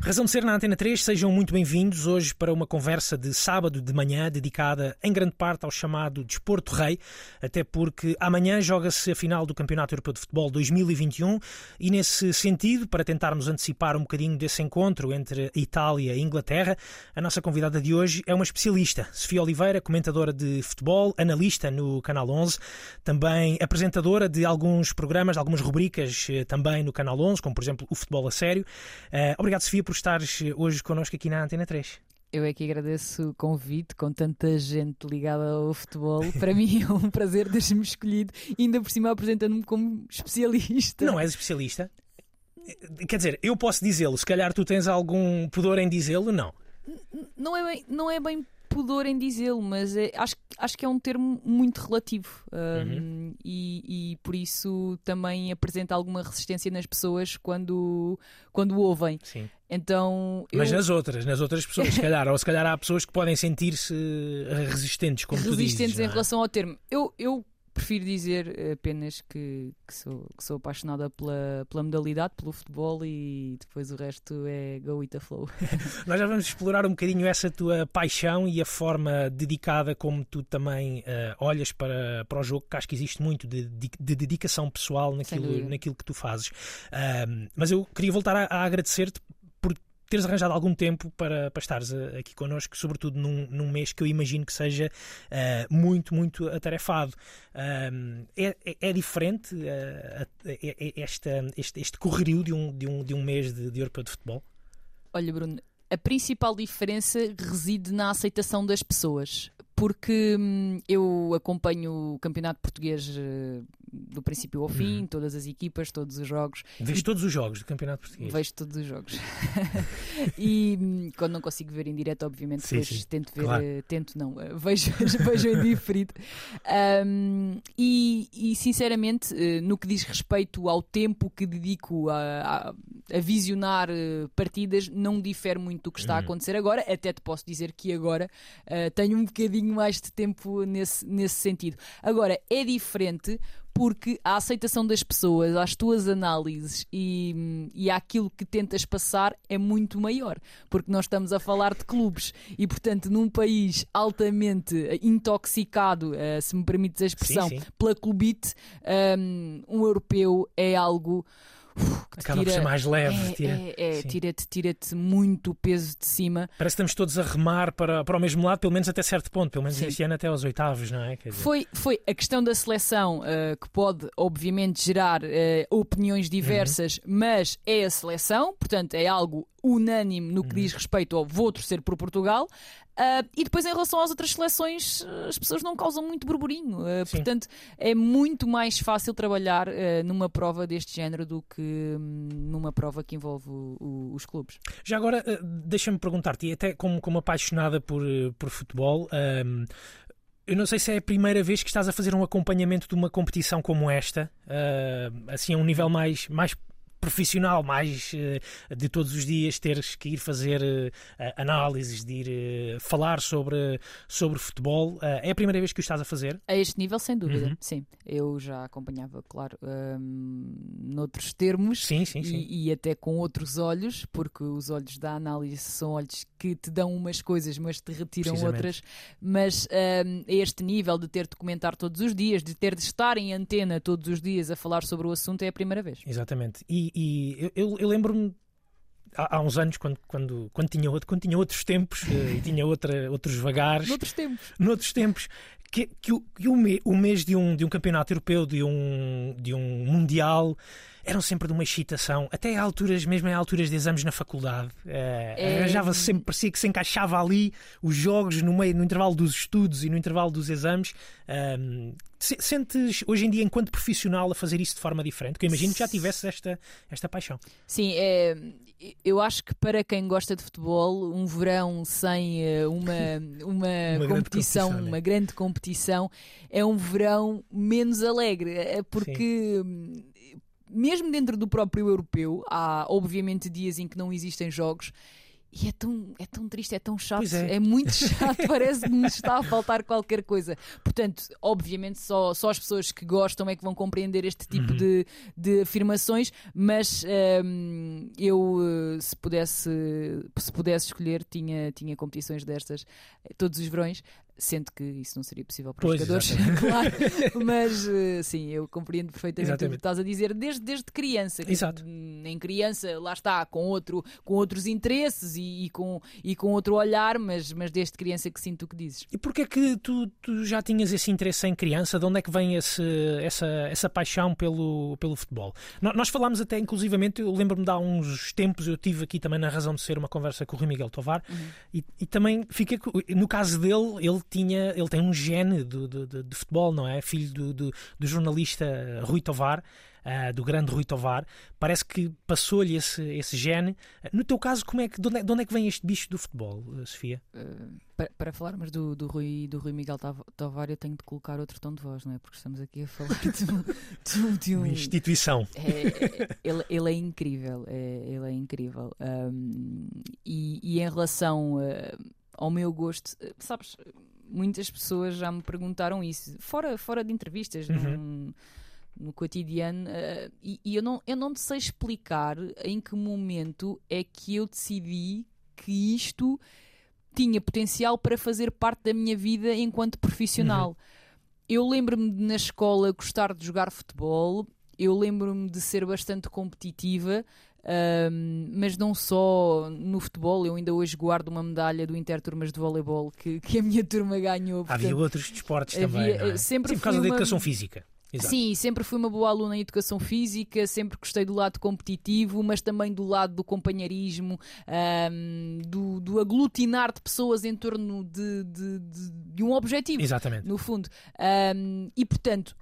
Razão de ser na Antena 3, sejam muito bem-vindos hoje para uma conversa de sábado de manhã dedicada em grande parte ao chamado Desporto Rei, até porque amanhã joga-se a final do Campeonato Europeu de Futebol 2021 e nesse sentido, para tentarmos antecipar um bocadinho desse encontro entre Itália e Inglaterra, a nossa convidada de hoje é uma especialista, Sofia Oliveira, comentadora de futebol, analista no Canal 11, também apresentadora de alguns programas, de algumas rubricas eh, também no Canal 11, como por exemplo o Futebol a Sério. Uh, obrigado, Sofia, por estares hoje connosco aqui na Antena 3. Eu é que agradeço o convite, com tanta gente ligada ao futebol. Para mim é um prazer ter-me escolhido, ainda por cima apresentando-me como especialista. Não és especialista? Quer dizer, eu posso dizê-lo, se calhar tu tens algum pudor em dizê-lo? Não. Não é bem, não é bem pudor em dizê-lo, mas é, acho, acho que é um termo muito relativo um, uhum. e, e, por isso também apresenta alguma resistência nas pessoas quando, quando o ouvem. Sim. Então, Mas nas outras, nas outras pessoas, se calhar, ou se calhar há pessoas que podem sentir-se resistentes, como resistentes tu dizes, em é? relação ao termo. Eu, eu prefiro dizer apenas que, que, sou, que sou apaixonada pela, pela modalidade, pelo futebol e depois o resto é go with the flow. Nós já vamos explorar um bocadinho essa tua paixão e a forma dedicada como tu também uh, olhas para, para o jogo, que acho que existe muito de, de, de dedicação pessoal naquilo, naquilo que tu fazes. Uh, mas eu queria voltar a, a agradecer-te teres arranjado algum tempo para, para estares eh, aqui connosco, sobretudo num, num mês que eu imagino que seja uh, muito, muito atarefado. Uh, é, é, diferente uh, esta, este, este correrio de um, de um, de um mês de, de Europeu de Futebol? Olha, Bruno, a principal diferença reside na aceitação das pessoas porque hum, eu acompanho o campeonato português do princípio ao fim, uhum. todas as equipas, todos os jogos. Vejo todos os jogos do campeonato português? Vejo todos os jogos. e hum, quando não consigo ver em direto, obviamente, sim, sim. tento ver, claro. uh, tento não, uh, vejo, vejo em diferido. Um, e, e, sinceramente, no que diz respeito ao tempo que dedico a, a, a visionar partidas, não difere muito do que está uhum. a acontecer agora. Até te posso dizer que agora tenho um bocadinho bocadinho mais de tempo nesse, nesse sentido. Agora, é diferente porque a aceitação das pessoas às tuas análises e, e àquilo que tentas passar é muito maior, porque nós estamos a falar de clubes e, portanto, num país altamente intoxicado, uh, se me permites a expressão, sim, sim. pela clubite, um, um europeu é algo que Acaba tira, por ser mais leve. É, tira, é, é tira-te tira muito peso de cima. Parece que estamos todos a remar para, para o mesmo lado, pelo menos até certo ponto, pelo menos este ano até aos oitavos, não é? Foi, foi a questão da seleção uh, que pode, obviamente, gerar uh, opiniões diversas, uhum. mas é a seleção, portanto, é algo unânime no que diz uhum. respeito ao vou torcer por Portugal. Uh, e depois, em relação às outras seleções, as pessoas não causam muito burburinho. Uh, portanto, é muito mais fácil trabalhar uh, numa prova deste género do que um, numa prova que envolve o, o, os clubes. Já agora, deixa-me perguntar-te, até como, como apaixonada por, por futebol, um, eu não sei se é a primeira vez que estás a fazer um acompanhamento de uma competição como esta, assim a um nível mais, mais profissional, mais uh, de todos os dias teres que ir fazer uh, análises, de ir uh, falar sobre, sobre futebol. é a primeira vez que o estás a fazer? A este nível, sem dúvida, uhum. sim. Eu já acompanhava, claro, um, noutros termos sim, sim, sim. E, e, até com outros olhos, porque os olhos da análise são olhos que te dão umas coisas, mas te retiram outras. Mas um, a este nível de ter de comentar todos os dias, de ter de estar em antena todos os dias a falar sobre o assunto, é a primeira vez. Exatamente. E e, eu, eu lembro-me há, uns anos, quando, quando, quando, tinha, quando tinha outros tempos uh, e tinha outra, outros vagares. Noutros tempos. Noutros tempos. Que, que, o, que o, mês de um, de um campeonato europeu, de um, de um mundial, eram sempre de uma excitação, até a alturas, mesmo em alturas de exames na faculdade. Uh, é... Arranjava-se sempre, parecia que se encaixava ali os jogos no meio, no intervalo dos estudos e no intervalo dos exames. Um, Sentes hoje em dia, enquanto profissional, a fazer isso de forma diferente? Porque eu imagino que já tivesse esta, esta paixão. Sim, é, eu acho que para quem gosta de futebol, um verão sem eh, uma, uma, uma competição, grande uma grande competição, é um verão menos alegre. É porque. Sim. Mesmo dentro do próprio europeu, há obviamente dias em que não existem jogos e é tão, é tão triste, é tão chato, é. é. muito chato, parece que nos está a faltar qualquer coisa. Portanto, obviamente, só, só as pessoas que gostam é que vão compreender este tipo uhum. de, de afirmações, mas um, eu, eh, se pudesse, se pudesse escolher, tinha, tinha competições destas eh, todos os verões sendo que isso não seria possível para pois, os jogadores, claro, mas eh, sim, eu compreendo perfeitamente exatamente. o que estás a dizer desde, desde criança. Exato. Em criança, lá está, com, outro, com outros interesses e, e, com, e com outro olhar, mas, mas desde criança que sinto o que dizes. E porquê é que tu, tu já tinhas esse interesse em criança? De onde é que vem esse, essa, essa paixão pelo, pelo futebol? Nós falámos até, inclusivamente, eu lembro-me de há uns tempos, eu tive aqui também na razão de ser uma conversa com o Rui Miguel Tovar uhum. e, e também fiquei, no caso dele, ele tinha, ele tem um gene de, de, de futebol, não é? Filho do, do, do jornalista Rui Tovar. Uh, do grande Rui Tovar, parece que passou-lhe esse, esse gene. No teu caso, como é que, de, onde é, de onde é que vem este bicho do futebol, uh, Sofia? Uh, para, para falarmos do, do, Rui, do Rui Miguel Tovar, eu tenho de colocar outro tom de voz, não é? Porque estamos aqui a falar de, de, um... Uma instituição. É, é, ele, ele é incrível, é, ele é incrível. Um, e, e, em relação ao meu gosto, sabes muitas pessoas já me perguntaram isso, fora, fora de entrevistas, uhum. num, no cotidiano, uh, e, e, eu, não, eu não te sei explicar em que momento é que eu decidi que isto tinha potencial para fazer parte da minha vida enquanto profissional. Uhum. Eu lembro-me de na escola gostar de jogar futebol, eu lembro-me de ser bastante competitiva, um, mas não só no futebol, eu ainda hoje guardo uma medalha do Interturmas de voleibol que, que a minha turma ganhou. Portanto, havia outros desportos também. É? Sempre Sim, por causa uma... da educação física. Exato. Sim, sempre fui uma boa aluna em educação física, sempre gostei do lado competitivo, mas também do lado do companheirismo, um, do, do, aglutinar de pessoas em torno de, de, de, de um objetivo. Exatamente. No fundo. Um, e portanto,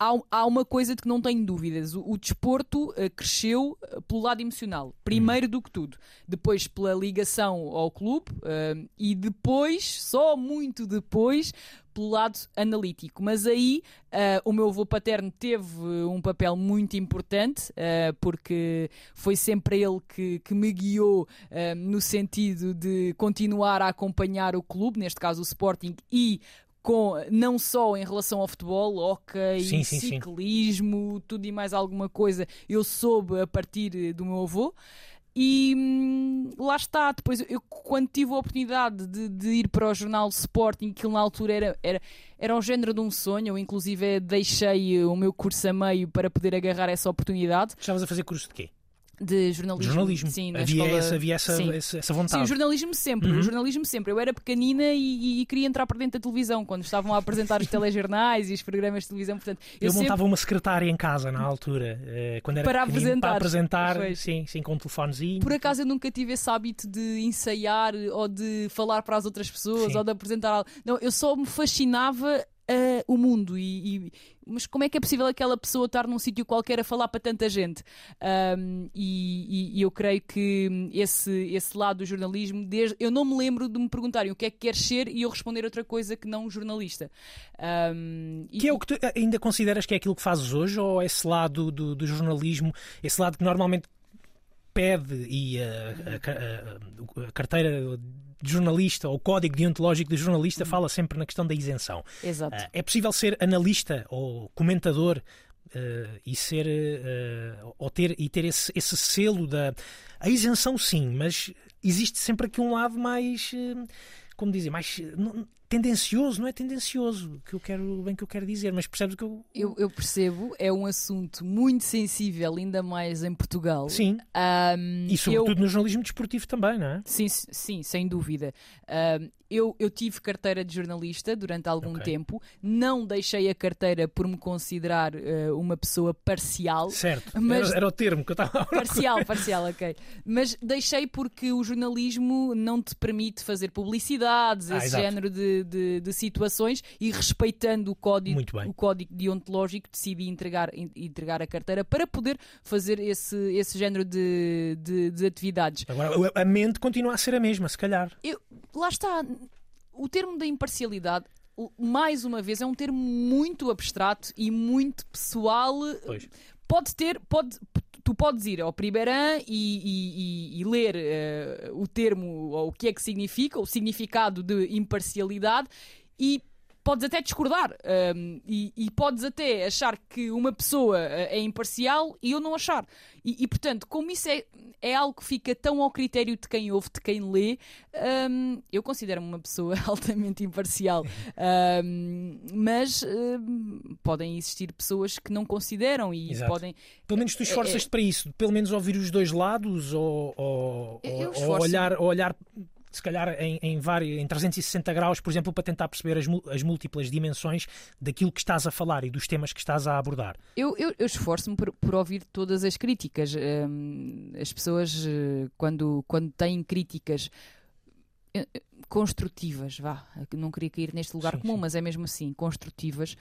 há, há uma coisa de que não tenho dúvidas. O, o desporto uh, cresceu uh, pelo lado emocional, primeiro do que tudo. Depois pela ligação ao clube uh, e depois, só muito depois, pelo lado analítico. Mas aí uh, o meu avô paterno teve um papel muito importante, uh, porque foi sempre ele que, que me guiou uh, no sentido de continuar a acompanhar o clube, neste caso o Sporting, e com não só em relação ao futebol, hockey, sim, sim, ciclismo, sim. tudo e mais alguma coisa, eu soube a partir do meu avô. E hum, lá está, depois eu quando tive a oportunidade de, de, ir para o jornal Sporting, que na altura era, era, era um género de um sonho, eu inclusive deixei o meu curso a meio para poder agarrar essa oportunidade. Estavas a fazer curso de quê? De jornalismo. Jornalismo. Sim, havia, escola... essa, havia essa, essa, essa, vontade. Sim, o jornalismo sempre. Uhum. O jornalismo sempre. Eu era pequenina e, e, queria entrar para dentro da televisão quando estavam a apresentar os telejornais e os programas de televisão. Portanto, eu, eu sempre... montava uma secretária em casa na altura, eh, quando era para apresentar, para apresentar sim, sim, com um telefonezinho. Por acaso eu nunca tive esse hábito de ensaiar ou de falar para as outras pessoas sim. ou de apresentar. Não, eu só me fascinava uh, o mundo e, e, mas como é que é possível aquela pessoa estar num sítio qualquer a falar para tanta gente? Um, e, e, eu creio que esse, esse lado do jornalismo desde, eu não me lembro de me perguntarem o que é que queres ser e eu responder outra coisa que não jornalista. Um, que é o que tu ainda consideras que é aquilo que fazes hoje ou esse lado do, do jornalismo esse lado que normalmente pede e a, a, a carteira de jornalista, ou o código deontológico de jornalista, fala sempre na questão da isenção. Exato. Uh, é possível ser analista ou comentador uh, e ser uh, ou ter e ter esse, esse selo da a isenção sim, mas existe sempre aqui um lado mais como dizer, mais não, tendencioso, não é tendencioso, que eu quero, bem que eu quero dizer, mas percebes o que eu... eu... eu. percebo, é um assunto muito sensível, ainda mais em Portugal. Sim. Um, e sobretudo eu... no jornalismo desportivo também, não é? Sim, sim, sem dúvida. Um, eu, eu tive carteira de jornalista durante algum okay. tempo, não deixei a carteira por me considerar uh, uma pessoa parcial. Certo, mas... era, era o termo que eu estava a Parcial, parcial, ok. Mas deixei porque o jornalismo não te permite fazer publicidades, ah, esse exato. género de, de, de, situações e respeitando o código, o código deontológico, decidi entregar, entregar a carteira para poder fazer esse, esse género de, de, de atividades. Agora, a mente continua a ser a mesma, se calhar. Eu, lá está o termo da imparcialidade mais uma vez, é um termo muito abstrato e muito pessoal. Pois. Pode ter, pode, tu podes ir ao Priberan e, e, e, e ler uh, o termo, ou o que é que significa, o significado de imparcialidade, e podes até discordar um, e, e, podes até achar que uma pessoa eh, é imparcial e eu não achar. E, e, portanto, como isso é, é algo que fica tão ao critério de quem ouve, de quem lê, um, eu considero-me uma pessoa altamente imparcial. Um, mas um, podem existir pessoas que não consideram e Exato. podem. Pelo menos tu esforças-te é, para isso, pelo menos ouvir os dois lados ou, ou, ou olhar, ou olhar se calhar em, em, vários, em 360 graus, por exemplo, para tentar perceber as, as, múltiplas dimensões daquilo que estás a falar e dos temas que estás a abordar? Eu, eu, eu esforço-me por, por, ouvir todas as críticas. Um, as pessoas, eh, quando, quando têm críticas eh, construtivas, vá, não queria cair neste lugar sim, comum, sim. mas é mesmo assim, construtivas,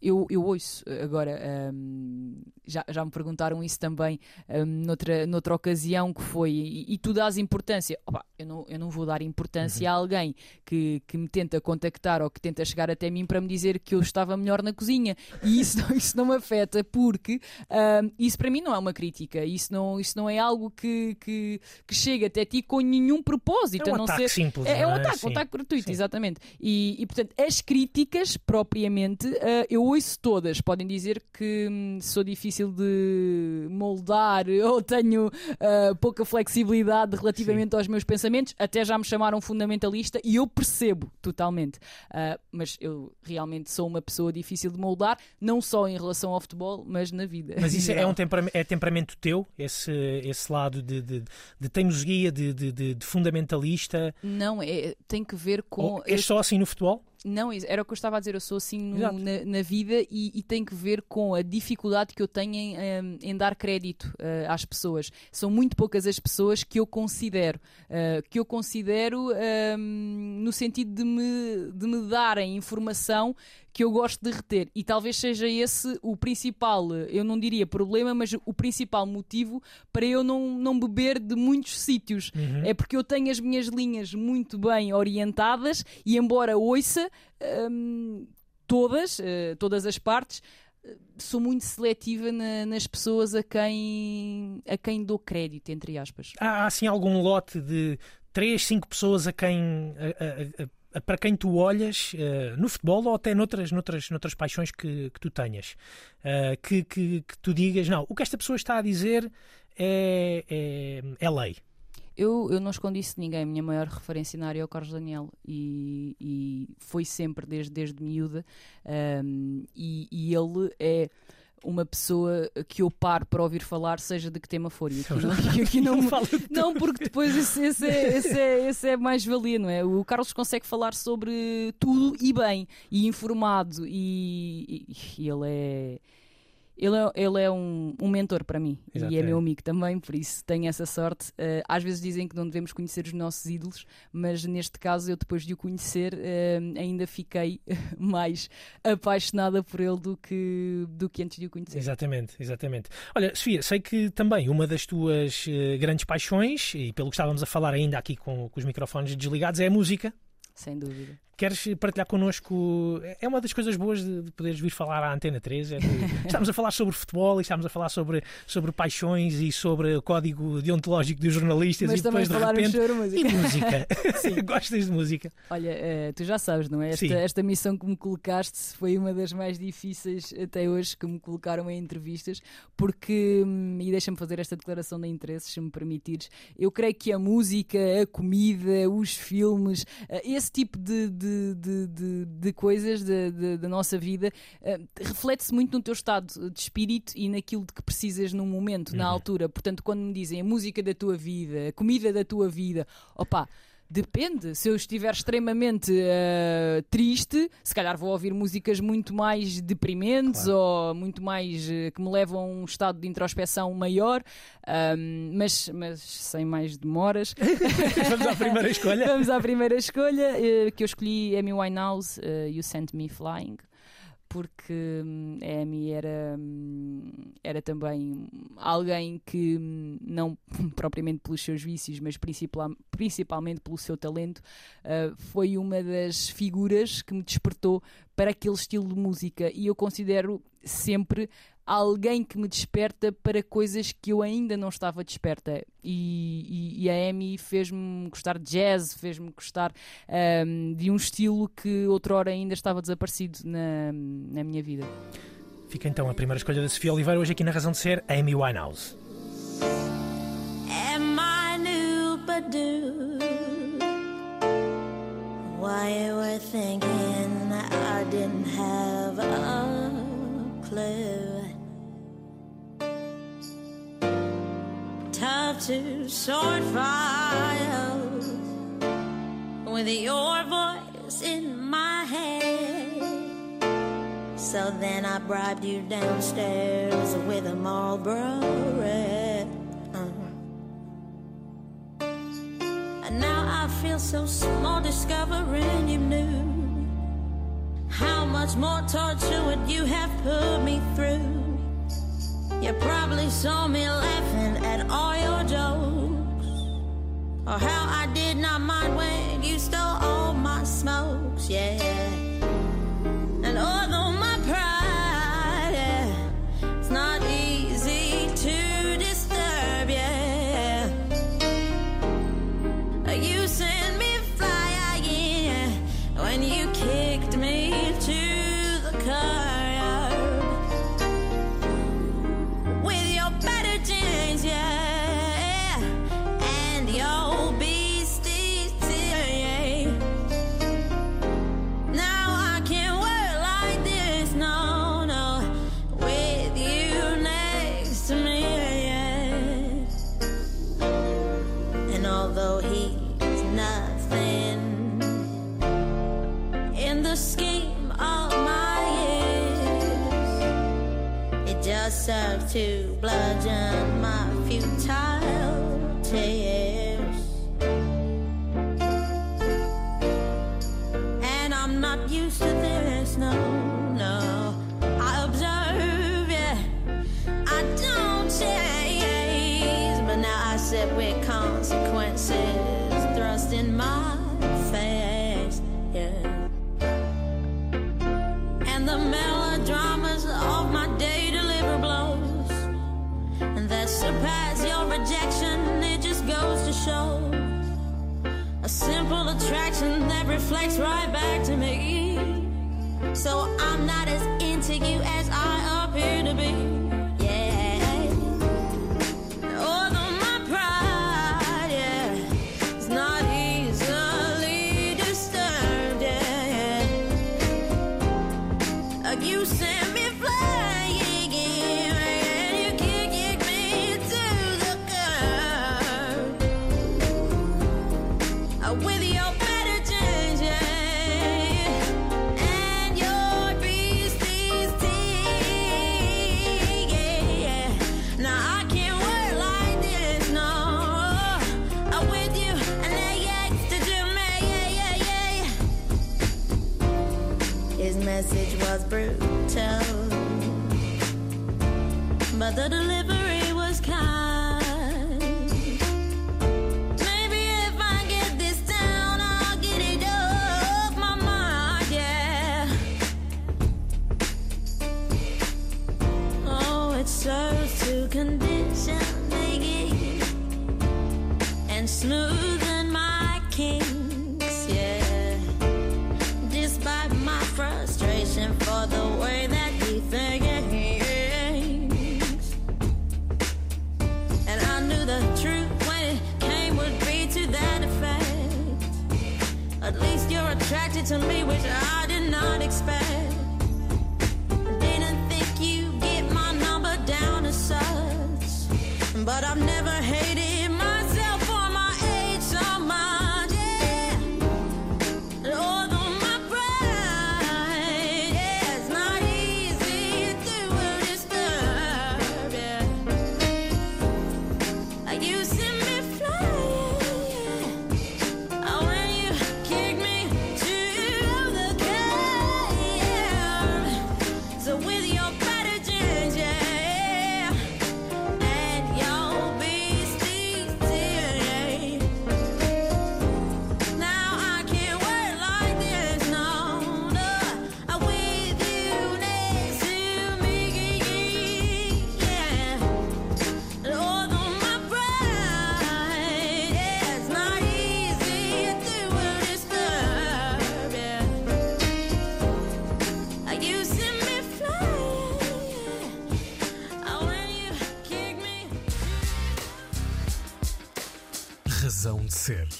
eu, eu ouço agora, um, já, já me perguntaram isso também um, noutra, noutra ocasião que foi, e, e tu dás importância. Opa, eu, não, eu não vou dar importância uhum. a alguém que, que me tenta contactar ou que tenta chegar até mim para me dizer que eu estava melhor na cozinha. E isso não, isso não me afeta, porque um, isso para mim não é uma crítica, isso não, isso não é algo que, que, que chega até ti com nenhum propósito. É um a não ataque ser, simples. É, é um é? ataque, um ataque gratuito, Sim. exatamente. E, e portanto, as críticas propriamente, uh, eu ouço todas. Podem dizer que hum, sou difícil de moldar ou tenho uh, pouca flexibilidade relativamente Sim. aos meus pensamentos. Até já me chamaram fundamentalista e eu percebo totalmente. Uh, mas eu realmente sou uma pessoa difícil de moldar, não só em relação ao futebol, mas na vida. Mas isso é um temperamento, é temperamento teu, esse, esse lado de, de, de teimosia, de, de, de, fundamentalista? Não, é, tem que ver com. Ou é só assim no futebol? Não, era o que eu estava a dizer, eu sou assim no, na, na, vida e, e, tem que ver com a dificuldade que eu tenho em, em, em dar crédito uh, às pessoas. São muito poucas as pessoas que eu considero, uh, que eu considero ehm, no sentido de me, de me darem informação que eu gosto de reter. E talvez seja esse o principal, eu não diria problema, mas o principal motivo para eu não, não beber de muitos sítios. Uhum. É porque eu tenho as minhas linhas muito bem orientadas e, embora ouça hum, todas, uh, todas as partes, sou muito seletiva na, nas pessoas a quem, a quem dou crédito, entre aspas. Há assim algum lote de 3, 5 pessoas a quem a, a, para quem tu olhas uh, no futebol ou até noutras, noutras, noutras paixões que, que tu tenhas, uh, que, que, que, tu digas, não, o que esta pessoa está a dizer é, é, é lei. Eu, eu não escondi isso de ninguém. A minha maior referência na área é o Carlos Daniel e, e foi sempre desde, desde miúda. Um, e, e ele é uma pessoa que eu paro para ouvir falar, seja de que tema for. E aqui não, aqui não, não, porque depois esse, esse, é, esse, é, esse é mais valia, não é? O Carlos consegue falar sobre tudo e bem, e informado, e, e, e ele é ele é, ele é um, um mentor para mim Exato, e é, é, meu amigo também, por isso tenho essa sorte. Uh, às vezes dizem que não devemos conhecer os nossos ídolos, mas neste caso eu, depois de o conhecer, uh, ainda fiquei mais apaixonada por ele do que, do que antes de o conhecer. Exatamente, exatamente. Olha, Sofia, sei que também uma das tuas uh, grandes paixões, e pelo que estávamos a falar ainda aqui com, com os microfones desligados, é a música. Sem dúvida. Queres partilhar connosco? É uma das coisas boas de, de poderes vir falar à Antena 3. É estamos a falar sobre futebol e estamos a falar sobre, sobre paixões e sobre o código deontológico dos jornalistas Mas e depois de repente. música. E música. Gostas de música? Olha, uh, tu já sabes, não é? Esta, esta missão que me colocaste foi uma das mais difíceis até hoje que me colocaram em entrevistas, porque, hum, e deixa-me fazer esta declaração de interesse, se me permitires, eu creio que a música, a comida, os filmes, uh, esse tipo de, de de, de, de, de coisas da nossa vida uh, reflete-se muito no teu estado de espírito e naquilo de que precisas num momento, uhum. na altura. Portanto, quando me dizem a música da tua vida, a comida da tua vida, opá Depende. Se eu estiver extremamente uh, triste, se calhar vou ouvir músicas muito mais deprimentes claro. ou muito mais uh, que me levam a um estado de introspeção maior, um, mas, mas sem mais demoras. Vamos à primeira escolha. Vamos à primeira escolha, uh, que eu escolhi Amy Winehouse, You Sent Me Flying porque hum, a Amy era, hum, era também alguém que, hum, não propriamente pelos seus vícios, mas principal, principalmente pelo seu talento, uh, foi uma das figuras que me despertou para aquele estilo de música. E eu considero sempre alguém que me desperta para coisas que eu ainda não estava desperta. E, e, e a Amy fez-me gostar de jazz, fez-me gostar um, de um estilo que outrora ainda estava desaparecido na, na minha vida. Fica então a primeira escolha da Sofia Oliveira, hoje aqui na Razão de Ser, Amy Winehouse. Am I new but do? Why you were thinking I didn't have a clue Tough to sort files With your voice in my head so then I bribed you downstairs with a Marlboro red. Uh-huh. And now I feel so small discovering you knew how much more torture would you have put me through. You probably saw me laughing at all your jokes, or how I did not mind when you stole all my smokes, yeah. to de Ser.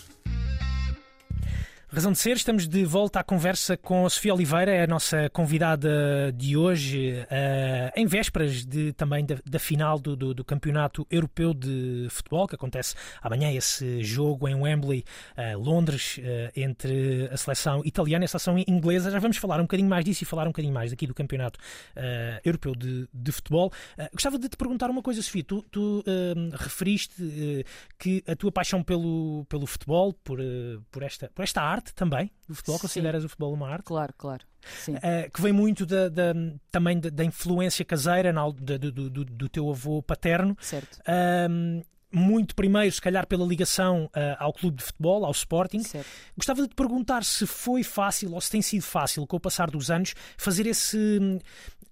Razão de ser, estamos de volta à conversa com a Sofia Oliveira, é a nossa convidada de hoje, uh, em vésperas de, também da, da final do, do, do, Campeonato Europeu de Futebol, que acontece amanhã, esse jogo em Wembley, uh, Londres, uh, entre a seleção italiana e a seleção inglesa. Já vamos falar um bocadinho mais disso e falar um bocadinho mais aqui do Campeonato Europeu de, de Futebol. gostava de te perguntar uma coisa, Sofia. Tu, tu referiste que a tua paixão pelo, pelo futebol, por, por, esta, por esta arte, arte também do futebol? Sim. Consideras o futebol uma arte? Claro, claro. Uh, que vem muito da, da também da, da, influência caseira na, do, do, do, teu avô paterno. Certo. Muito primeiro, se calhar, pela ligação uh, ao clube de futebol, ao Sporting. Certo. Gostava de te perguntar se foi fácil ou se tem sido fácil, com o passar dos anos, fazer esse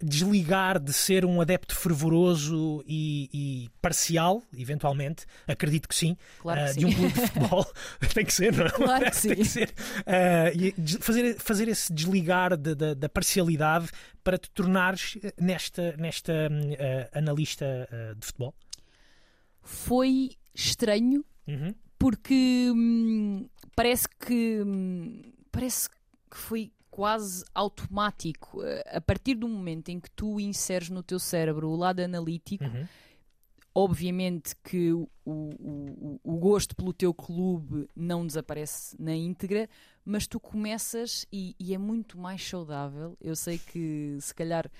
desligar de ser um adepto fervoroso e, e parcial, eventualmente, acredito que sim, claro que uh, sim. de um clube de futebol. tem que ser, não é? Claro que sim. tem que ser. Uh, fazer, fazer esse desligar de, de, da parcialidade para te tornares nesta, nesta uh, analista de futebol? Foi estranho, uhum. porque hum, parece que hum, parece que foi quase automático. Eh, a partir do momento em que tu inseres no teu cérebro o lado analítico, uhum. obviamente que o, o, o, gosto pelo teu clube não desaparece na íntegra, mas tu começas e, e é muito mais saudável. Eu sei que se calhar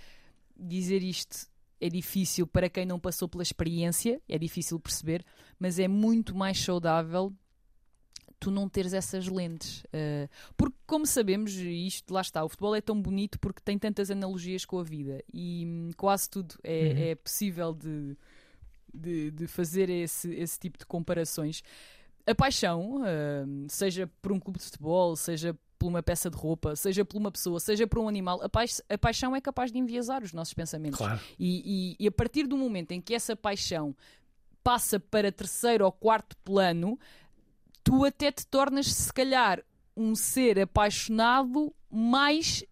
dizer isto é difícil para quem não passou pela experiência, é difícil perceber, mas é muito mais saudável tu não teres essas lentes. Uh, porque, como sabemos, isto lá está, o futebol é tão bonito porque tem tantas analogias com a vida e hum, quase tudo é, uhum. é possível de, de, de, fazer esse, esse tipo de comparações. A paixão, uh, seja por um clube de futebol, seja por uma peça de roupa, seja por uma pessoa, seja por um animal, a, paix a paixão é capaz de enviesar os nossos pensamentos. Claro. E, e, e a partir do momento em que essa paixão passa para terceiro ou quarto plano, tu até te tornas, se calhar, um ser apaixonado mais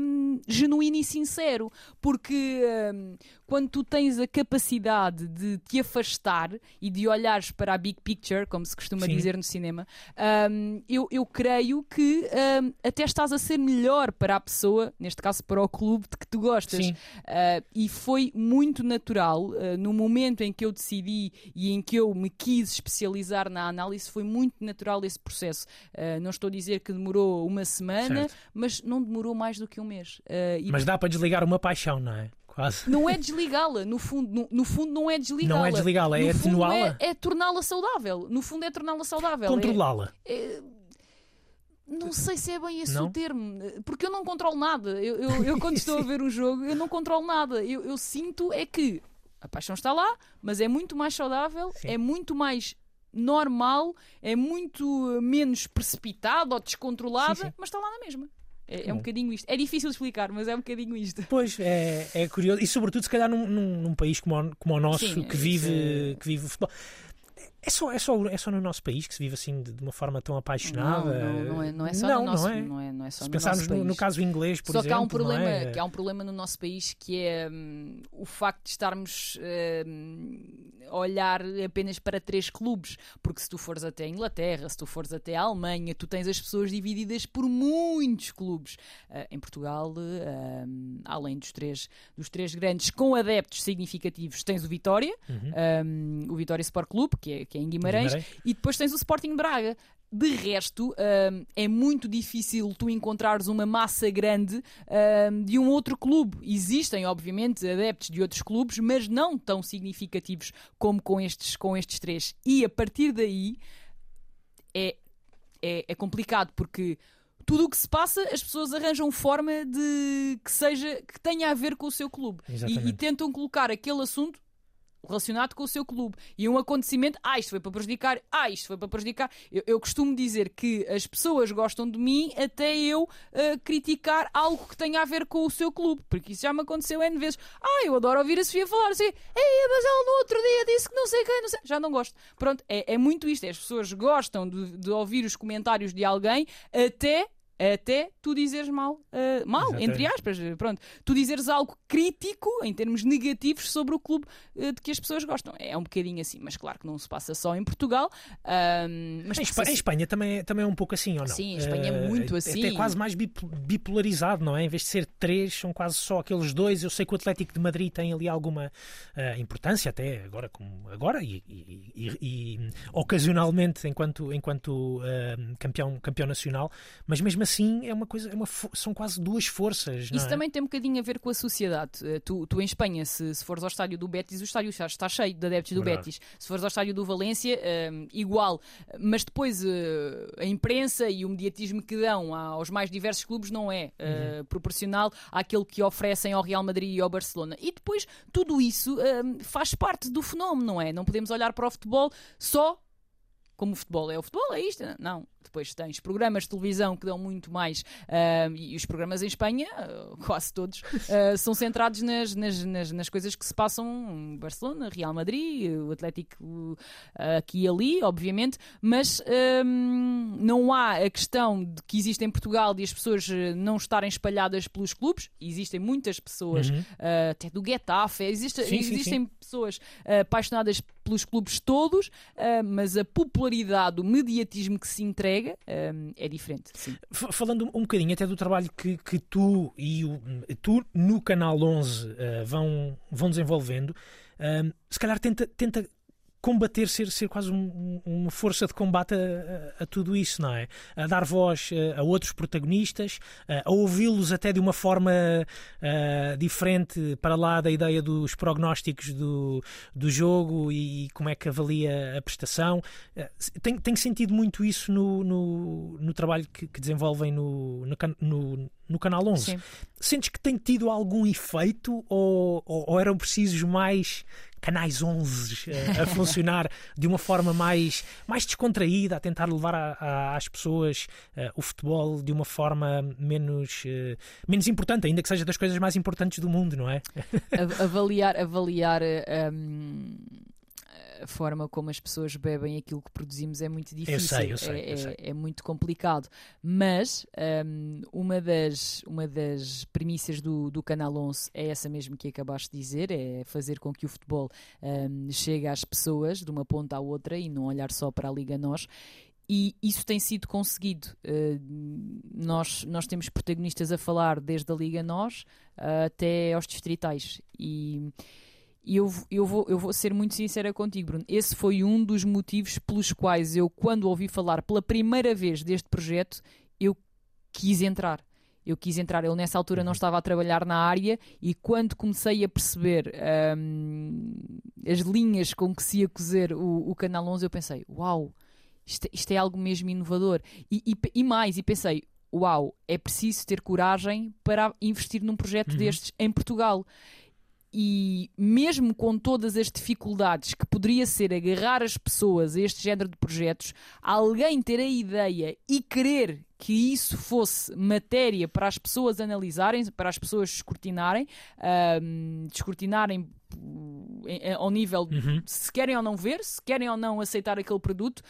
um, genuíno e sincero, porque um, quando tu tens a capacidade de te afastar e de olhares para a big picture, como se costuma Sim. dizer no cinema, um, eu, eu creio que hum, até estás a ser melhor para a pessoa, neste caso para o clube de que tu gostas. Uh, e foi muito natural, uh, no momento em que eu decidi e em que eu me quis especializar na análise, foi muito natural esse processo. Uh, não estou a dizer que demorou uma semana, certo. mas não demorou mais do que um mês. mas dá para desligar uma paixão, não é? Quase. Não é desligá-la, no fundo, no, no, fundo não é desligá-la. Não é desligá-la, é atenuá-la. É, é torná-la saudável. No fundo é torná-la saudável. Controlá-la. É, é, não sei se é bem esse não? o termo, porque eu não controlo nada. Eu, eu, eu quando estou a ver um jogo, eu não controlo nada. Eu, eu, sinto é que a paixão está lá, mas é muito mais saudável, Sim. é muito mais normal, é muito menos precipitado ou descontrolada, sim, sim. mas está lá na mesma. É, é, um bocadinho isto. É difícil explicar, mas é um bocadinho isto. Pois, é, é curioso. E sobretudo, se calhar, num, num, num país como o, como o nosso, Sim, que, vive, é... que vive o futebol. É só, é, só, é só no nosso país que se vive assim de, de uma forma tão apaixonada? Não, não, não, é, não é só não, no nosso, não é. Não é, não é só se no pensarmos no, no, caso inglês, por só exemplo. Só que há um problema, é? que há um problema no nosso país que é hum, o facto de estarmos hum, a olhar apenas para três clubes. Porque se tu fores até a Inglaterra, se tu fores até a Alemanha, tu tens as pessoas divididas por muitos clubes. Uh, em Portugal, uh, além dos três, dos três grandes com adeptos significativos, tens o Vitória, uhum. um, o Vitória Sport Clube, que é, que é em Guimarães. Guimarães e depois tens o Sporting Braga. De resto, um, é muito difícil tu encontrares uma massa grande um, de um outro clube. Existem, obviamente, adeptos de outros clubes, mas não tão significativos como com estes, com estes três. E a partir daí é, é, é complicado, porque tudo o que se passa, as pessoas arranjam forma de que seja que tenha a ver com o seu clube e, e, tentam colocar aquele assunto relacionado com o seu clube. E um acontecimento, ah, isto foi para prejudicar, ah, isto foi para prejudicar. Eu, eu costumo dizer que as pessoas gostam de mim até eu uh, criticar algo que tenha a ver com o seu clube, porque isso já me aconteceu N vezes. Ah, eu adoro ouvir a Sofia falar assim, ei, mas ela no outro dia disse que não sei quem, não sei. Já não gosto. Pronto, é, é muito isto. É, as pessoas gostam de, de ouvir os comentários de alguém até até tu dizeres mal, uh, mal, Exatamente. entre aspas, pronto, tu dizeres algo crítico em termos negativos sobre o clube uh, de que as pessoas gostam. É um bocadinho assim, mas claro que não se passa só em Portugal. Uh, mas em, Espanha, em Espanha também é, também é um pouco assim, ou não? Sim, em Espanha é muito é assim. É quase mais bipolarizado, não é? Em vez de ser três, são quase só aqueles dois. Eu sei que o Atlético de Madrid tem ali alguma importância, até agora, como agora, e, e, e, e ocasionalmente enquanto, enquanto campeão, campeão nacional, mas mesmo assim é uma coisa, é uma, são quase duas forças. Isso é? também tem um bocadinho a ver com a sociedade. Eh, tu, tu em Espanha, se, se fores ao estádio do Betis, o estádio está, está cheio de adeptos do Verdade. Betis. Se fores ao estádio do Valência, um, igual. Mas depois uh, a imprensa e o mediatismo que dão aos mais diversos clubes não é uh, proporcional àquele que oferecem ao Real Madrid e ao Barcelona. E depois tudo isso uh, faz parte do fenómeno, não é? Não podemos olhar para o futebol só como o futebol é o futebol, é isto. Não, depois tens programas de televisão que dão muito mais, uh, e os programas em Espanha, uh, quase todos, uh, são centrados nas, nas, nas, nas, coisas que se passam em Barcelona, Real Madrid, o Atlético aqui e ali, obviamente, mas não há a questão de que existe em Portugal de as pessoas não estarem espalhadas pelos clubes, existem muitas pessoas, uhum. até do Getafe, existe, sim, existem sim, sim. pessoas apaixonadas pelos clubes todos, mas a popularidade, o mediatismo que se entrega um, é diferente. Sim. Falando um bocadinho até do trabalho que, que tu e o, tu no Canal 11 uh, vão, vão desenvolvendo, um, se calhar tenta, tenta combater, ser, ser quase um, uma força de combate a, a, a, tudo isso, não é? A dar voz a, a outros protagonistas, a ouvi-los até de uma forma uh, diferente para lá da ideia dos prognósticos do, do jogo e como é que avalia a prestação. Tenho, tenho sentido muito isso no, no, no trabalho que, que desenvolvem no, no, no no Canal 11. Sim. Sentes que tem tido algum efeito ou, ou, ou eram precisos mais canais 11 a, a funcionar de uma forma mais, mais descontraída, a tentar levar a, a, às pessoas uh, o futebol de uma forma menos, uh, menos importante, ainda que seja das coisas mais importantes do mundo, não é? avaliar avaliar um a forma como as pessoas bebem aquilo que produzimos é muito difícil. Eu sei, eu sei, é, eu sei. É, é, muito complicado. Mas um, uma, das, uma das premissas do, do Canal 11 é essa mesmo que acabaste de dizer: é fazer com que o futebol um, chegue às pessoas de uma ponta à outra e não olhar só para a Liga Nós e isso tem sido conseguido. Uh, nós, nós temos protagonistas a falar desde a Liga Nós uh, até aos distritais. E e eu, eu, vou, eu vou ser muito sincera contigo, Bruno. Esse foi um dos motivos pelos quais eu, quando ouvi falar pela primeira vez deste projeto, eu quis entrar. Eu quis entrar. Eu, nessa altura, não uhum. estava a trabalhar na área e quando comecei a perceber hum, as linhas com que se ia cozer o, o Canal 11, eu pensei: uau, isto, isto é algo mesmo inovador. E, e, e mais, e pensei: uau, é preciso ter coragem para investir num projeto uhum. destes em Portugal e mesmo com todas as dificuldades que poderia ser agarrar as pessoas a este género de projetos, alguém ter a ideia e querer que isso fosse matéria para as pessoas analisarem, para as pessoas escrutinarem, um, descortinarem ao nível uhum. se querem ou não ver, se querem ou não aceitar aquele produto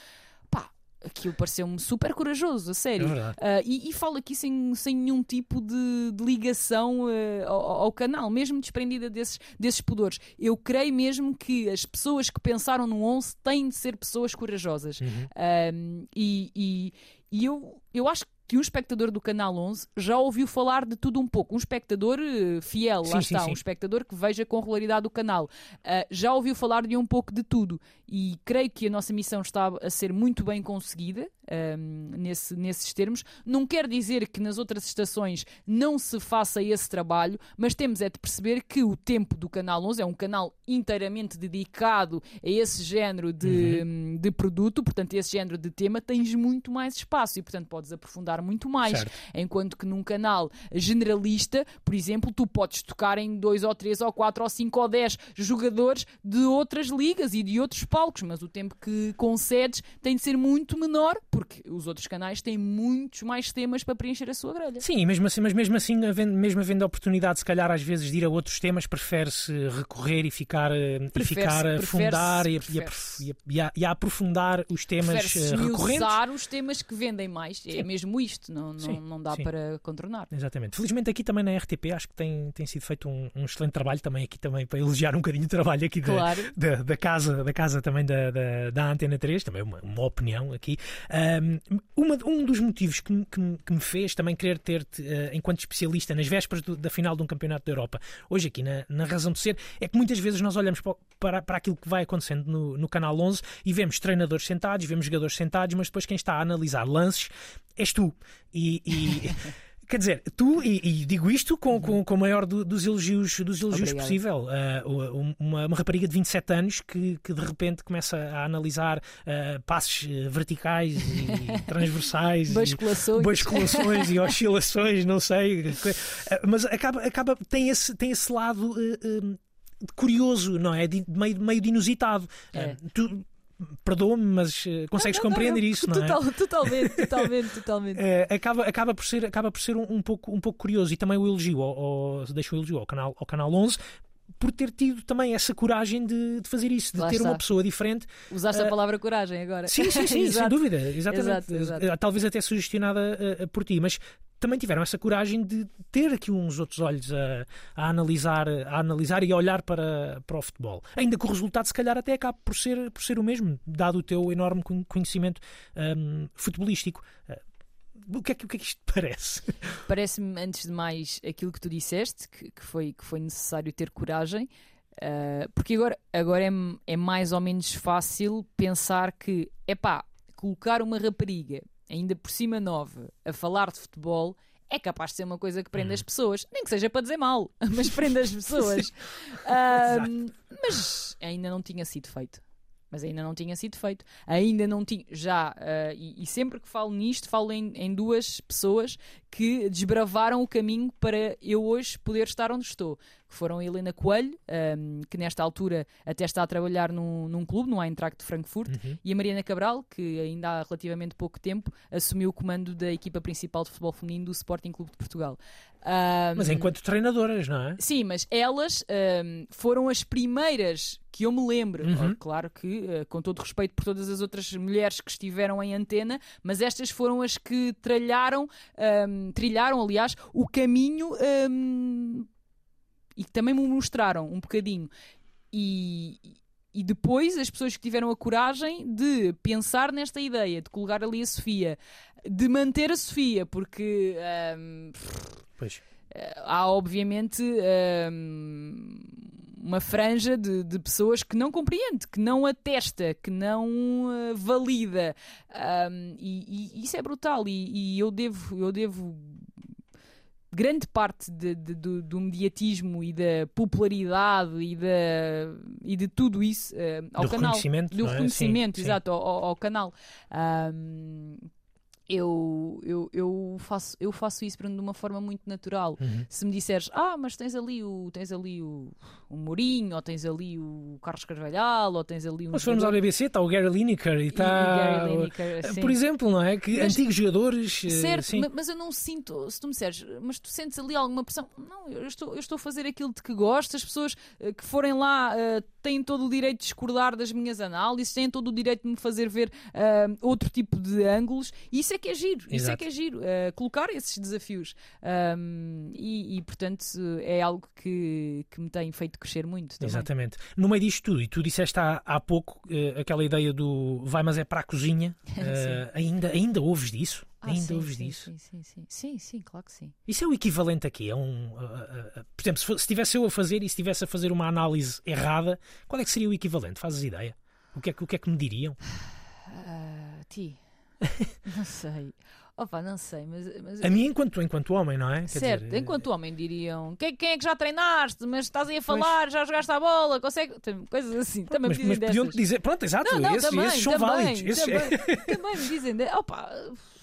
aquilo pareceu-me super corajoso, a sério. É uh, e, e, falo aqui sem, sem nenhum tipo de, de ligação uh, ao, ao, canal, mesmo desprendida desses, desses pudores. Eu creio mesmo que as pessoas que pensaram no 11 têm de ser pessoas corajosas. Uhum. Uh, e, e, e eu, eu acho que que um espectador do Canal 11 já ouviu falar de tudo um pouco. Um espectador uh, fiel, sim, lá está, sim. um espectador que veja com regularidade o canal. Uh, já ouviu falar de um pouco de tudo. E creio que a nossa missão está a ser muito bem conseguida um, nesse, nesses termos. Não quer dizer que nas outras estações não se faça esse trabalho, mas temos é de perceber que o tempo do Canal 11 é um canal inteiramente dedicado a esse género de, uhum. de produto, portanto, esse género de tema, tens muito mais espaço e, portanto, podes aprofundar muito mais. Certo. Enquanto que num canal generalista, por exemplo, tu podes tocar em dois ou três ou quatro ou cinco ou dez jogadores de outras ligas e de outros palcos, mas o tempo que concedes tem de ser muito menor porque os outros canais têm muitos mais temas para preencher a sua grelha. Sim, mesmo assim, mas mesmo assim, havendo, mesmo havendo a oportunidade, se calhar, às vezes, de ir a outros temas, prefere-se recorrer e ficar, eh, e ficar a fundar e, e, e, a, e, a, aprofundar os temas eh, recorrentes. usar os temas que vendem mais. É sim. É mesmo isto, não, não, sim, não dá sim. para contornar. Exatamente. Felizmente aqui também na RTP acho que tem, tem sido feito um, um excelente trabalho também aqui também para elogiar um bocadinho o trabalho aqui claro. da, da, da, casa, da casa também da, da, da Antena 3, também uma, uma opinião aqui. Um, uma, um dos motivos que, que, que me fez também querer ter-te uh, enquanto especialista nas vésperas do, da final de um campeonato da Europa, hoje aqui na, na Razão de Ser, é que muitas vezes nós olhamos para, para aquilo que vai acontecendo no, no Canal 11 e vemos treinadores sentados, vemos jogadores sentados, mas depois quem está a analisar lances és tu. E, e Quer dizer, tu, e, e digo isto com, com, com o maior do, dos elogios, dos elogios possível, uh, uma, uma, rapariga de 27 anos que, que de repente começa a analisar uh, passos verticais e transversais, basculações, e, basculações e oscilações, não sei, mas acaba, acaba tem, esse, tem esse lado. Uh, curioso, não é? De, meio, meio de inusitado. É. Tu, perdoa-me, mas uh, consegues não, não, compreender não, isso, não é? Totalmente, totalmente, totalmente. Uh, acaba, acaba por ser, acaba por ser um, um, pouco, um pouco curioso e também o elogio, ao, ao, deixo o elogio ao canal, ao canal 11 por ter tido também essa coragem de, de fazer isso, de Lá ter está. uma pessoa diferente. Usaste uh, a eh, palavra coragem agora. Sim, sim, sim, sem dúvida, exatamente. Exato, exato. Talvez até sugestionada por ti, mas também tiveram essa coragem de ter aqui uns outros olhos a, a, analisar, a analisar e a olhar para, para o futebol. Ainda que o resultado, se calhar, até acabe por ser, por ser o mesmo, dado o teu enorme conhecimento um, futebolístico. Uh, o que, é que, o que é que isto parece? Parece-me, antes de mais, aquilo que tu disseste, que, que, foi, que foi necessário ter coragem. Uh, porque agora, agora é, é mais ou menos fácil pensar que, é pá, colocar uma rapariga ainda por cima nova, a falar de futebol, é capaz de ser uma coisa que prende as uhum. pessoas. Nem que seja para dizer mal, mas prende as pessoas. um, mas ainda não tinha sido feito. Mas ainda não tinha sido feito. Ainda não tinha. Já. Uh, e, e, sempre que falo nisto, falo em, em duas pessoas que desbravaram o caminho para eu hoje poder estar onde estou que foram a Helena Coelho, um, que nesta altura até está a trabalhar num, num clube, no Eintracht de Frankfurt, uhum. e a Mariana Cabral, que ainda há relativamente pouco tempo assumiu o comando da equipa principal de futebol feminino do Sporting Clube de Portugal. Um, mas enquanto treinadoras, não é? Sim, mas elas um, foram as primeiras que eu me lembro. Uhum. Claro que, uh, com todo respeito por todas as outras mulheres que estiveram em antena, mas estas foram as que trilharam, um, trilharam aliás, o caminho e que também me mostraram um bocadinho. E, e depois as pessoas que tiveram a coragem de pensar nesta ideia, de colocar ali a Sofia, de manter a Sofia, porque um, há obviamente um, uma franja de, de, pessoas que não compreende, que não atesta, que não uh, valida. Um, e, e, isso é brutal. E, e eu devo, eu devo grande parte de, de, do, do, mediatismo e da popularidade e, da, e de tudo isso uh, ao do canal. Reconhecimento, do é? reconhecimento, sim, exato, sim. Ao, ao, canal. Um, eu, eu, eu, faço, eu faço isso de uma forma muito natural. Uhum. Se me disseres, ah, mas tens ali o, tens ali o, o Mourinho, ou tens ali o Carlos Carvalhal, ou tens ali um. Mas se formos ao BBC, está o Gary Lineker e está. Por exemplo, não é? Que mas, antigos jogadores. Eh, certo, sim. mas eu não sinto, se tu me disseres, mas tu sentes ali alguma pressão. Não, eu estou, eu estou a fazer aquilo de que gosto, as pessoas eh, que forem lá uh, têm todo o direito de discordar das minhas análises, têm todo o direito de me fazer ver uh, outro tipo de ângulos, e isso é que é giro, Exato. isso é que é giro, uh, colocar esses desafios. Um, e, e, portanto, é algo que, que me tem feito crescer muito. Também. Exatamente. No meio disto tudo, e tu disseste há, há pouco uh, aquela ideia do vai, mas é para a cozinha, ainda, ainda ouves disso? Ah, Ainda sim, ouves sim, disso? Sim, sim, sim, sim, sim, claro que sim. Isso é o equivalente aqui. É um, uh, uh, uh, por exemplo, se estivesse eu a fazer e se estivesse a fazer uma análise errada, qual é que seria o equivalente? Fazes ideia? O que é que, o que, é que me diriam? Uh, ti, não sei. Opa, não sei, mas, mas... A mim, enquanto, enquanto homem, não é? Quer certo, dizer... enquanto homem diriam quem, quem, é que já treinaste, mas estás aí a falar, pois... já jogaste a bola, consegue. Coisas assim, também mas, me dizem. Mas podiam dizer, pronto, exato, não, não, esses, também, esses são também, válidos. Esses... Também, também me dizem, opa,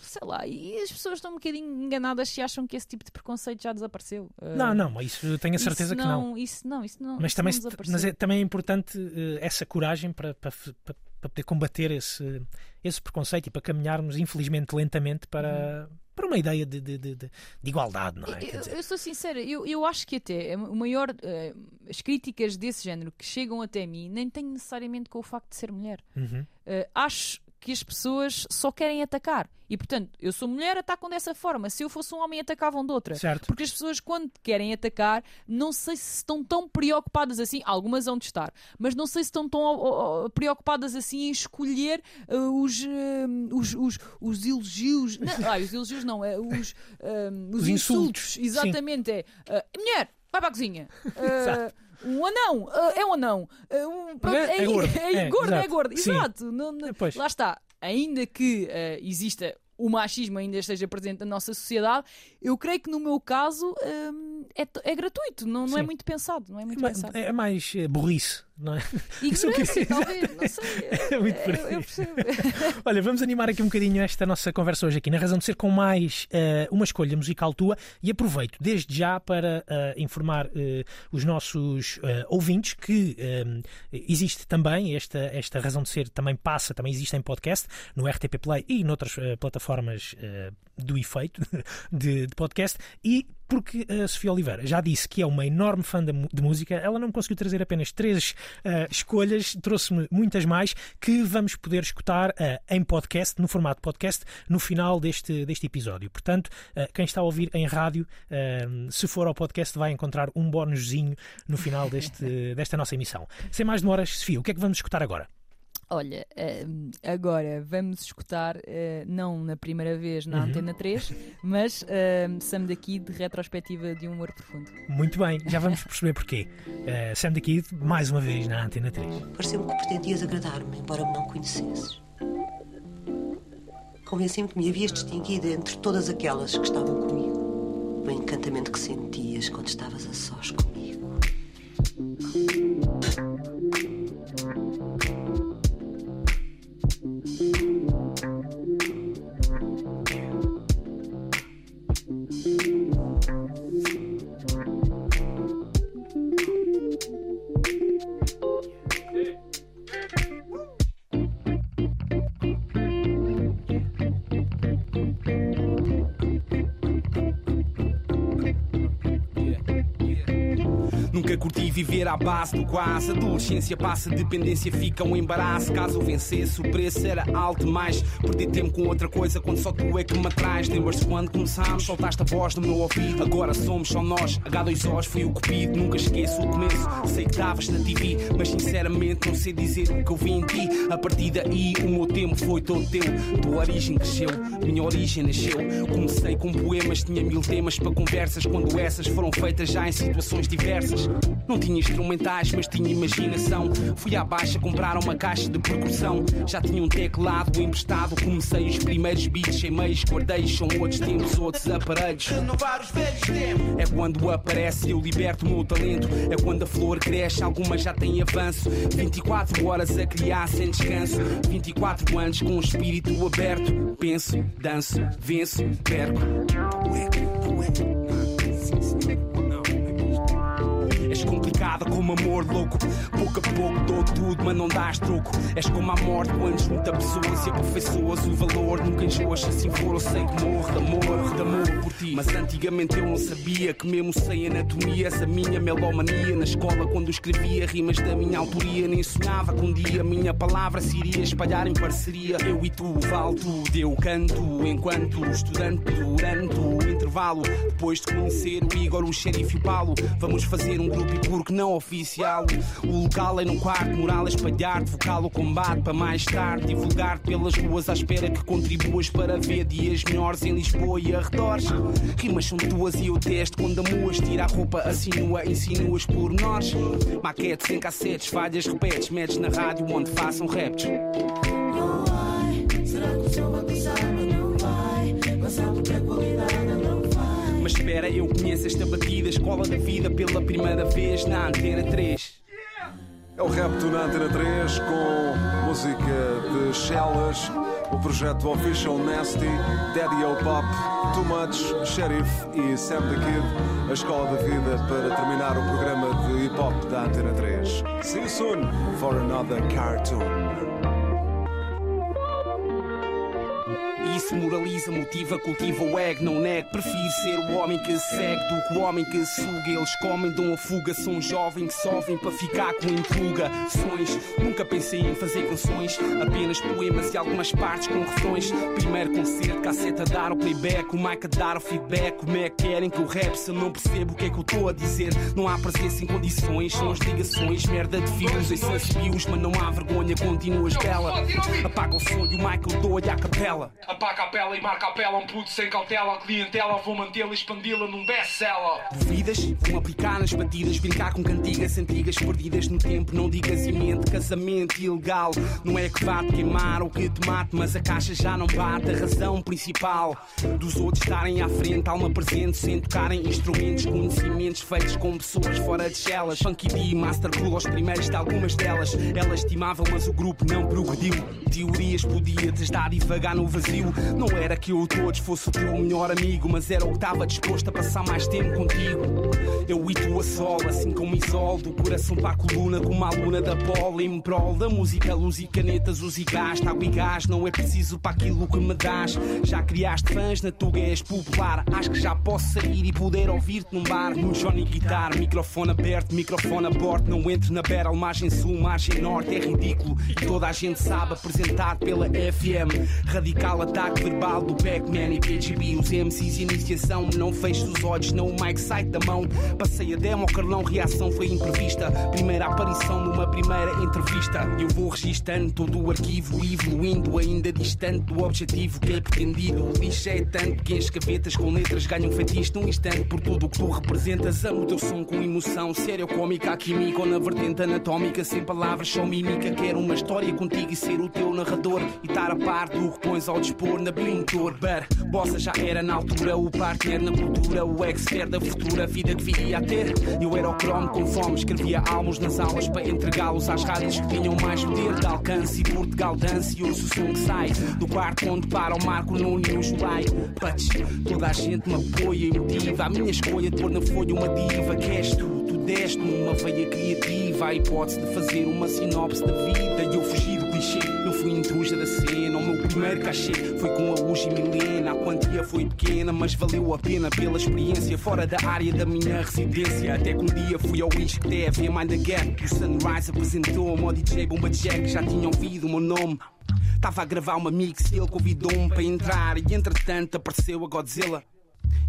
sei lá, e as pessoas estão um bocadinho enganadas se acham que esse tipo de preconceito já desapareceu. Não, não, isso tenho a certeza não, que não. Isso não, isso não. Mas, também, não mas é, também é importante uh, essa coragem para, para, para para poder combater esse, esse preconceito e para caminharmos, infelizmente, lentamente para, para uma ideia de, de, de, de igualdade, não é? Eu, eu, sou sincera, eu, eu acho que até o maior. Uh, as críticas desse género que chegam até mim nem têm necessariamente com o facto de ser mulher. Uhum. Uh, acho que as pessoas só querem atacar. E portanto, eu sou mulher, atacam dessa forma. Se eu fosse um homem, atacavam de outra. Certo. Porque as pessoas, quando querem atacar, não sei se estão tão preocupadas assim. Algumas vão de estar, mas não sei se estão tão preocupadas assim em escolher uh, os, uh, os, os, os, elogios. Não, ah, os elogios não, é os, uh, os, os insultos. insultos. Exatamente. Sim. É mulher, vai para a cozinha. um anão, uh, é um anão. Uh, um, pronto, é, é, é, gordo. É, é, gordo, é gordo. Exato. Não, não, lá está. Ainda que uh, exista o machismo ainda esteja presente na nossa sociedade, eu creio que no meu caso um, é, é, gratuito, não, não é muito pensado. Não é, muito é, pensado. é mais burrice não é? Ignorância, talvez, não sei. É muito por eu, eu percebo. Olha, vamos animar aqui um bocadinho esta nossa conversa hoje aqui, na razão de ser com mais uh, uma escolha musical tua e aproveito desde já para uh, informar uh, os nossos ouvintes que existe também esta, esta razão de ser, também passa, também existe em podcast, no RTP Play e noutras plataformas do efeito de, de podcast e porque a Sofia Oliveira já disse que é uma enorme fã de, de música, ela não conseguiu trazer apenas três uh, escolhas, trouxe-me muitas mais que vamos poder escutar uh, em podcast, no formato podcast, no final deste, deste episódio. Portanto, uh, quem está a ouvir em rádio, se for ao podcast, vai encontrar um bónuszinho no final deste, desta nossa emissão. Sem mais demoras, Sofia, o que é que vamos escutar agora? Olha, uh, agora vamos escutar, uh, não na primeira vez na uhum. Antena 3, mas uh, Sam da Kid, retrospectiva de um humor profundo. Muito bem, já vamos perceber porquê. Uh, Sam da Kid, mais uma vez na Antena 3. Pareceu-me que pretendias agradar-me, embora me não conhecesses. Convenci-me que me havias distinguido entre todas aquelas que estavam comigo. O encantamento que sentias quando estavas a sós comigo. Viver à base do quase. Adolescência passa, dependência fica um embaraço. Caso vencesse, o preço era alto demais. Perdi tempo com outra coisa quando só tu é que me atrás. Lembras-te quando começámos? Soltaste a voz no meu ouvido. Agora somos só nós. H2Os foi o cupido. Nunca esqueço o começo. Sei que estavas na TV, mas sinceramente não sei dizer o que eu vi em ti. A partir daí, o meu tempo foi todo teu. Tua origem cresceu, minha origem nasceu. Comecei com poemas, tinha mil temas para conversas. Quando essas foram feitas já em situações diversas. Não tinha instrumentais, mas tinha imaginação. Fui à baixa comprar uma caixa de percussão. Já tinha um teclado emprestado. Comecei os primeiros beats em meios, guardei. São outros tempos, outros aparelhos. Renovar os velhos tempos. É quando aparece, eu liberto o meu talento. É quando a flor cresce, algumas já têm avanço. 24 horas a criar sem descanso. 24 anos com o espírito aberto. Penso, danço, venço, perco. Complicada como amor louco. Pouco a pouco dou tudo, mas não dás troco. És como a morte quando junta pessoas e aperfeiçoas o valor. Nunca enjoas, assim for, eu sei que morro de amor, de amor por ti. Mas antigamente eu não sabia que, mesmo sem anatomia, essa minha melomania. Na escola, quando escrevia rimas da minha autoria, nem sonhava que um dia a minha palavra se iria espalhar em parceria. Eu e tu, vale tudo, eu canto enquanto estudante durante o intervalo. Depois de conhecer o Igor, o xerife e o Paulo, vamos fazer um grupo e porque não oficial. O local é num quarto moral, espalhar-te, vocal o combate para mais tarde. Divulgar pelas ruas à espera que contribuas para ver dias melhores em Lisboa e arredores. Rimas são tuas e eu testo quando amuas. Tira a roupa, assinua, insinuas por nós. Maquetes em cassetes, falhas, repetes, metes na rádio onde façam raps. Não vai, será que o som vai? Não vai, passar a qualidade espera, eu conheço esta batida, escola da vida pela primeira vez na Antena 3. É o Rapto na Antena 3 com música de Shellas, o projeto Official Nasty, Daddy O Pop, Too Much, Sheriff e Sam the Kid, a escola da vida para terminar o programa de hip hop da Antena 3. See you soon for another cartoon. Se moraliza, motiva, cultiva o ego, não nego. Prefiro ser o homem que segue do que o homem que suga. Eles comem, dão a fuga, sou um jovem que sovem para ficar com interrogações. Nunca pensei em fazer canções, apenas poemas e algumas partes com refrões. Primeiro concerto, casseta a dar o playback, o mic a dar o feedback. Como é que querem que eu rap se eu não percebo o que é que eu estou a dizer? Não há presença em condições, são as ligações, merda de fios, essência bios, mas não há vergonha, continuas bela. Apaga o som e o Michael doa-lhe à capela. Apaga a capela e marca a pela, um puto sem cautela, a clientela, vou mantê-la e expandi-la num best-seller. Duvidas? Vão aplicar nas batidas, brincar com cantigas antigas perdidas no tempo. Não digas e mente, casamento ilegal. Não é que vá te queimar ou que te mate, mas a caixa já não bate. A razão principal dos outros estarem à frente, alma presente, sem tocarem instrumentos, conhecimentos feitos com pessoas fora de chelas. Funky D, Master Cool aos primeiros de algumas delas. Elas estimavam, mas o grupo não progrediu. Teorias podia-te dar devagar no vazio. Não era que eu todos fosse o teu melhor amigo, mas era o que estava disposto a passar mais tempo contigo. Eu e tu a sol, assim como isol, do coração para a coluna, como a aluna da bola, em prol da música, luz e canetas, uso e gás, água e gás, não é preciso para aquilo que me dás. Já criaste fãs na Tuga, és popular, acho que já posso sair e poder ouvir-te num bar, no Johnny Guitar, microfone aberto, microfone a bordo, não entre na battle, margem sul, margem norte, é ridículo, e toda a gente sabe apresentar pela FM, radical ataque verbal do Pac-Man e PGB, os MCs iniciação, não fecho os olhos, não o mic sai da mão, passei a demo, Carlão, reação foi imprevista, primeira aparição numa primeira entrevista, eu vou registando todo o arquivo, evoluindo ainda distante do objetivo que é pretendido, o lixo é tanto que as gavetas com letras ganham feitiço num instante. Por tudo o que tu representas, amo o teu som com emoção, sério, cómica, química ou na vertente anatómica, sem palavras, só mímica, quero uma história contigo e ser o teu narrador. E estar a par do que pões ao dispor na bimotor, but, bossa já era na altura, o partner na cultura, o expert da futura vida que viria a ter, eu era o cromo com fome, escrevia álbuns nas aulas para entregá-los às rádios que tinham mais poder de alcance e Portugal dança e ouço o som que sai do quarto onde para o Marco Nuno e o Julai, but, toda a gente me apoia e motiva, a minha escolha de pôr na folha uma diva, que és tu, tu deste-me uma veia criativa, a hipótese de fazer uma sinopse da vida e eu fugi fui intrusa da cena, o meu primeiro cachê foi com a Uji Milena. A quantia foi pequena, mas valeu a pena pela experiência fora da área da minha residência. Até que um dia fui ao que teve Mind the Gap. O Sunrise apresentou-me ao DJ Bomba Jack, já tinha ouvido o meu nome. Tava a gravar uma mix e ele convidou-me para entrar. E entretanto apareceu a Godzilla.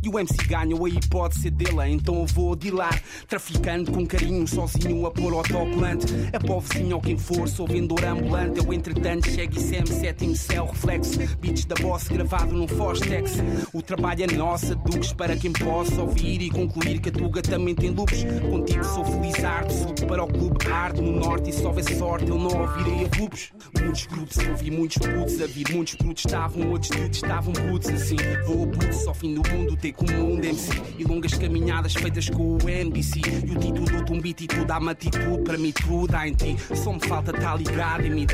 E o MC ganha a hipótese dele, então eu vou dilar. Traficando com carinho, sozinho a pôr autocolante. É para o vizinho ou quem for, sou vendedor ambulante. Eu entretanto chego e sem sétimo céu, reflexo. Beats da boss gravado num Fostex. O trabalho é nossa, Duques, para quem possa ouvir e concluir que a Tuga também tem loops. Contigo sou felizardo, subo para o clube hard no norte e se houver sorte eu não ouvirei a loops. Muitos grupos, eu vi muitos putos a vir, muitos putos estavam, outros estavam putos assim. Vou a putos ao fim do mundo, ter como um MC e longas caminhadas feitas com o NBC. E o título do um e tudo uma atitude, para mim tudo há em ti. Só me falta estar ligado em mim.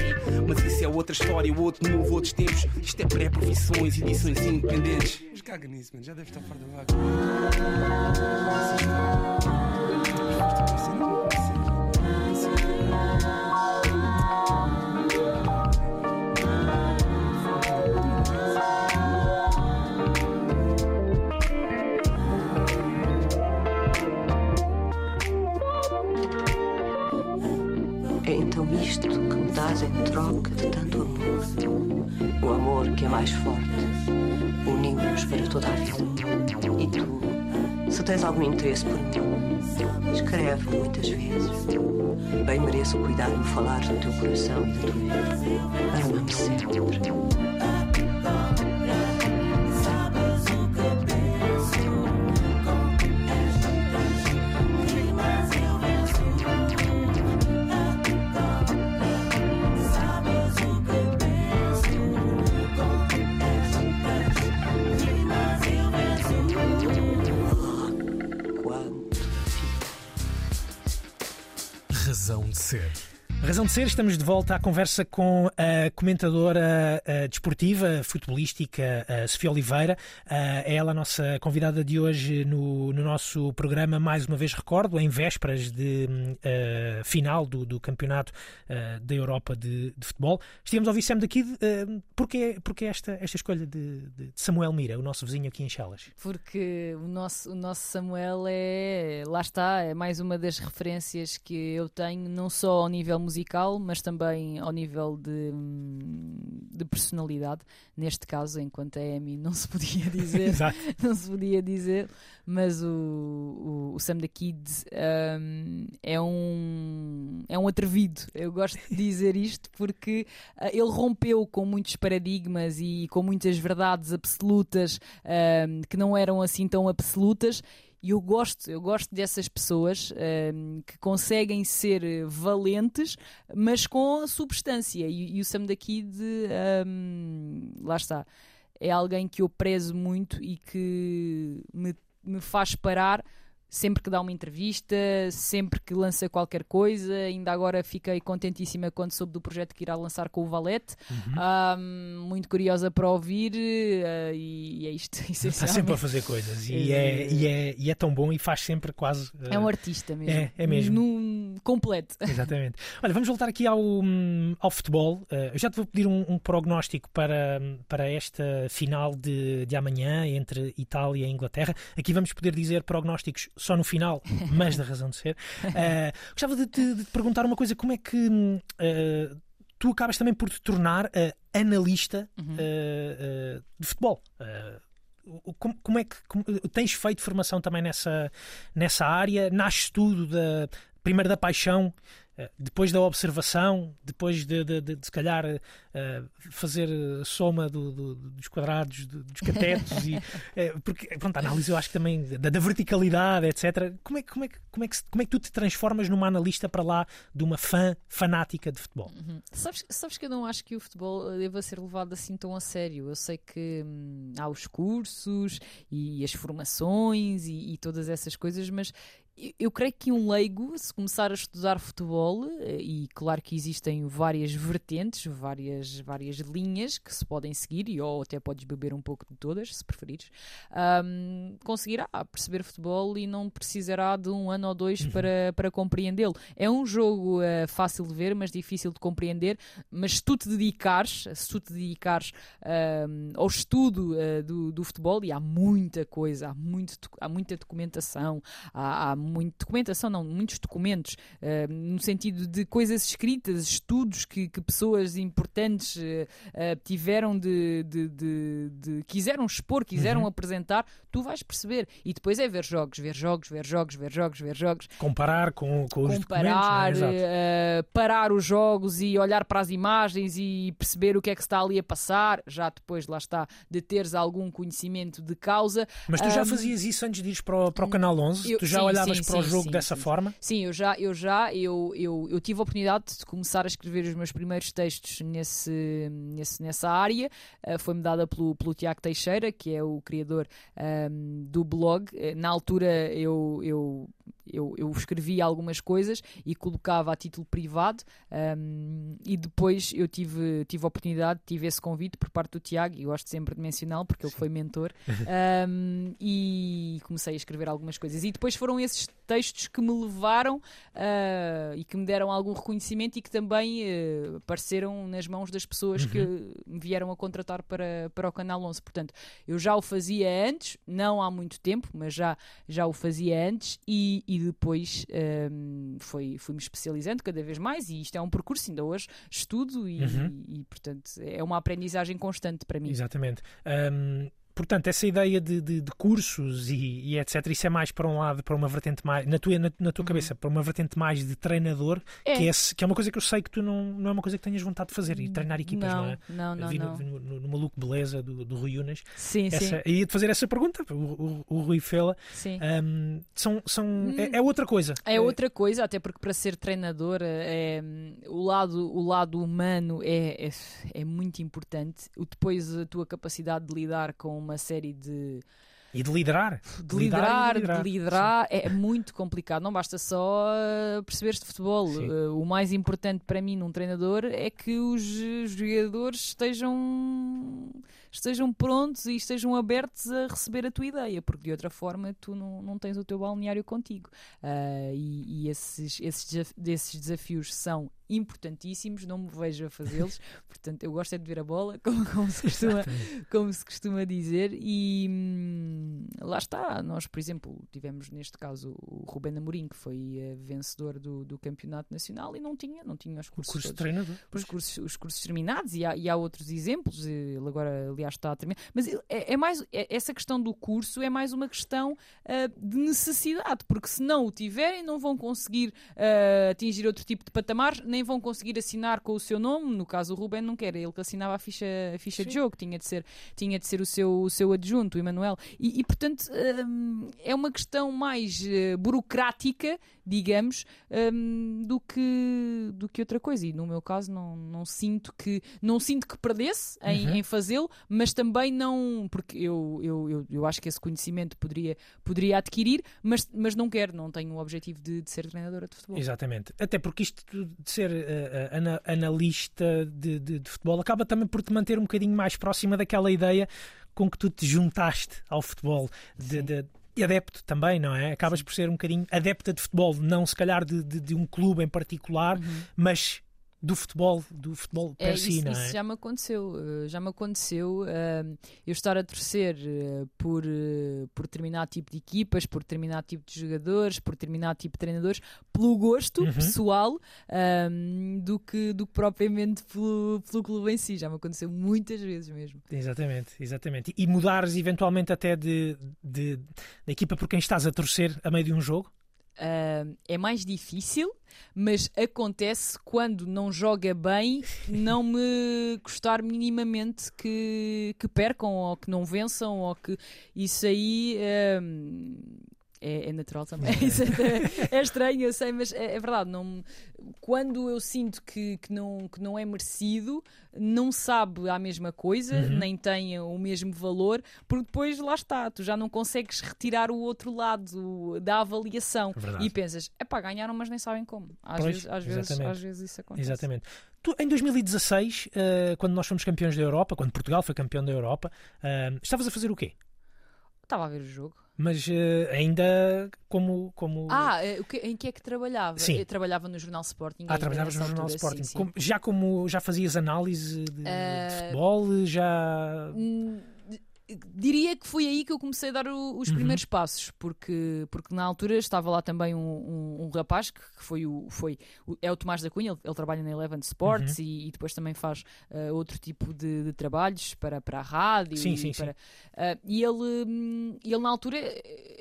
Mas isso é outra história, outro novo, outros tempos. Isto é pré-profissões, edições independentes. Mas caga nisso, mano, já deve estar fora da vaga. Dás em troca de tanto amor. O amor que é mais forte. Uniu-nos para toda a vida. E tu, se tens algum interesse por mim, escreve muitas vezes. Bem mereço cuidar de falar do teu coração e da tua vida. Ama-me sempre. Quanto Razão de ser. Estamos de volta à conversa com a comentadora a desportiva, futebolística, a Sofia Oliveira. é ela a nossa convidada de hoje no, no nosso programa. Mais uma vez recordo, em vésperas de uh, final do, do Campeonato da Europa de, de, Futebol. Estivemos ao ouvir Sam daqui. Uh, porquê, porquê esta, esta escolha de, de, Samuel Mira, o nosso vizinho aqui em Chelas? Porque o nosso, o nosso Samuel é, lá está, é mais uma das referências que eu tenho, não só ao nível musical musical, mas também ao nível de, hum, de personalidade. Neste caso, enquanto é Amy, não se podia dizer, não se podia dizer, mas o, o, o Sam da Kids um, é um é um atrevido. Eu gosto de dizer isto porque uh, ele rompeu com muitos paradigmas e com muitas verdades absolutas um, que não eram assim tão absolutas e eu gosto, eu gosto dessas pessoas um, ehm, que conseguem ser valentes, mas com substância. E, e o Sam daqui de um, ehm, lá está. É alguém que eu prezo muito e que me, me faz parar sempre que dá uma entrevista, sempre que lança qualquer coisa. Ainda agora fiquei contentíssima quando soube do projeto que irá lançar com o Valete. Uhum. Um, muito curiosa para ouvir uh, e, é isto. Está sempre a fazer coisas e é, e, é, e é tão bom e faz sempre quase. Uh... É um artista mesmo. É, é mesmo. Num completo. Exatamente. Olha, vamos voltar aqui ao, ao futebol. Uh, eu já te vou pedir um, um, prognóstico para, para esta final de, de amanhã entre Itália e Inglaterra. Aqui vamos poder dizer prognósticos só no final, mas da razão de ser. Uh, gostava de, de, de, te perguntar uma coisa: como é que uh, tu acabas também por te tornar uh, analista uhum. de futebol? Como, como, é que como, tens feito formação também nessa, nessa área? Nasce tudo da, primeiro da paixão depois da observação, depois de, de, de, de se calhar uh, fazer soma do, do, dos quadrados, do, dos catetos, e, uh, porque pronto, a análise eu acho que também da, da, verticalidade, etc. Como é, como, é, como, é que, como é que tu te transformas numa analista para lá de uma fã fanática de futebol? Uhum. Sabes, sabes que eu não acho que o futebol deva ser levado assim tão a sério. Eu sei que hum, há os cursos e as formações e, e todas essas coisas, mas eu creio que um leigo, se começar a estudar futebol, eh, e claro que existem várias vertentes, várias, várias linhas que se podem seguir, e ou até podes beber um pouco de todas, se preferires, um, conseguirá perceber futebol e não precisará de um ano ou dois uhum. para, para compreendê-lo. É um jogo uh, fácil de ver, mas difícil de compreender. Mas se tu te dedicares, se tu te dedicares um, ao estudo uh, do, do futebol, e há muita coisa, há, muito, há muita documentação, há, há muito documentação, não, muitos documentos, uh, no sentido de coisas escritas, estudos que, que pessoas importantes uh, tiveram de, de, de, de, quiseram expor, quiseram uhum. apresentar, tu vais perceber. E depois é ver jogos, ver jogos, ver jogos, ver jogos, ver jogos. Comparar com, com os Comparar, documentos. Uh, parar os jogos e olhar para as imagens e perceber o que é que está ali a passar, já depois, lá está, de teres algum conhecimento de causa. Mas tu já fazias isso antes de ir para o, para o Canal 11? Eu, tu já sim, olhavas sim, para o jogo sim, dessa forma? Sim, eu já, eu já, eu, eu, eu tive a oportunidade de começar a escrever os meus primeiros textos nesse, nesse, nessa área. Uh, Foi-me dada pelo, pelo Tiago Teixeira, que é o criador um, ehm, do blog. Uh, na altura eu, eu eu, eu escrevi algumas coisas e colocava a título privado um, e depois eu tive, tive a oportunidade, tive esse convite por parte do Tiago e gosto sempre de mencioná-lo porque ele foi mentor um, e comecei a escrever algumas coisas. E depois foram esses textos que me levaram uh, e que me deram algum reconhecimento e que também uh, apareceram nas mãos das pessoas uhum. que me vieram a contratar para, para o Canal 11, portanto eu já o fazia antes, não há muito tempo mas já, já o fazia antes e, e depois um, foi, fui-me especializando cada vez mais e isto é um percurso, ainda hoje estudo e, uhum. e, e portanto é uma aprendizagem constante para mim. Exatamente. Um, portanto, essa ideia de, de, de cursos e, e, etc., isso é mais para um lado, para uma vertente mais, na tua, na, na tua uhum. cabeça, para uma vertente mais de treinador, é. Que, é, que é uma coisa que eu sei que tu não, não é uma coisa que tenhas vontade de fazer, e treinar equipas, não, não é? Não, não, Vi não. No, no, no, Maluco Beleza do, do Rui Unas. Sim, essa, sim. Ia-te fazer essa pergunta, o, o, o Rui Fela. Sim. Um, são, são, hum. é, é, outra coisa. É, é outra coisa, até porque para ser treinador é, o, lado, o lado humano é, é, é muito importante. O, depois a tua capacidade de lidar com uma série de E de liderar. De liderar, de liderar, de liderar é muito complicado. Não basta só uh, perceberes de futebol. Uh, o mais importante para mim num treinador é que os jogadores estejam estejam prontos e estejam abertos a receber a tua ideia, porque de outra forma tu não, não tens o teu balneário contigo. Uh, e, e esses, esses, esses desafios são importantíssimos, não me vejo a fazê-los, portanto eu gosto é de ver a bola, como, como, se, costuma, como se costuma dizer, e hum, lá está, nós por exemplo tivemos neste caso o Rubén Amorim, que foi uh, vencedor do, do campeonato nacional e não tinha, não tinha os cursos, curso todos, os, cursos os cursos terminados, e há, e há outros exemplos, ele agora aliás está a terminar, mas é, é mais, é, essa questão do curso é mais uma questão uh, de necessidade, porque se não o tiverem não vão conseguir uh, atingir outro tipo de patamares, nem vão conseguir assinar com o seu nome. No caso, o Ruben não quer, ele que assinava a ficha, a ficha de jogo, tinha de ser, tinha de ser o, seu, o seu adjunto, o Emanuel. E, e, portanto, hum, é uma questão mais uh, burocrática, digamos, hum, do, que, do que outra coisa. E no meu caso, não, não sinto que não sinto que perdesse em, uhum. em fazê-lo, mas também não, porque eu, eu, eu, eu, acho que esse conhecimento poderia, poderia adquirir, mas, mas não quero, não tenho o objetivo de, de ser treinadora de futebol. Exatamente. Até porque isto de ser uh, analista de, de, de, futebol acaba também por te manter um bocadinho mais próxima daquela ideia com que tu te juntaste ao futebol de, de adepto também, não é? Acabas por ser um bocadinho adepta de futebol, não se calhar de, de, de um clube em particular, uhum. mas do futebol, do futebol é, si, isso, não é? Isso já me aconteceu, eh, já me aconteceu uh, eu estar a torcer uh, por, uh, por determinado tipo de equipas, por determinado tipo de jogadores, por determinado tipo de treinadores, pelo gosto uhum. pessoal ehm, do, que, do que propriamente pelo, pelo clube em si, já me aconteceu muitas vezes mesmo. Exatamente, exatamente. E mudares eventualmente até de, de, de equipa por quem estás a torcer a meio de um jogo? Uh, é mais difícil, mas acontece quando não joga bem, não me custar minimamente que, que percam ou que não vençam, ou que isso aí. Uh, é, é natural também. É, é, estranho, eu sei, mas é, é, verdade. Não, quando eu sinto que, que, não, que não é merecido, não sabe a mesma coisa, uhum. nem tem o mesmo valor, porque depois lá está, tu já não consegues retirar o outro lado da avaliação verdade. e pensas, é pá, ganharam, mas nem sabem como. Às, pois, vezes, às, vezes, às vezes isso acontece. Exatamente. Tu, em 2016, uh, eh, quando nós fomos campeões da Europa, quando Portugal foi campeão da Europa, uh, estavas a fazer o quê? Estava a ver o jogo mas uh, ainda como, como. Ah, eh, em que é que trabalhava? Sim. Eu trabalhava no Jornal Sporting. Ah, trabalhavas no Jornal Sporting. Sim, sim. Como, já como já fazias análise de, uh, de futebol? Já. Hum, diria que foi aí que eu comecei a dar o, os uhum. primeiros passos, porque, porque na altura estava lá também um, um, um rapaz que, que, foi o, foi o, é o Tomás da Cunha, ele, ele trabalha na Eleven Sports uhum. e, e, depois também faz uh, outro tipo de, de, trabalhos para, para a rádio. Sim, sim, para, sim. Uh, e ele, hum, ele na altura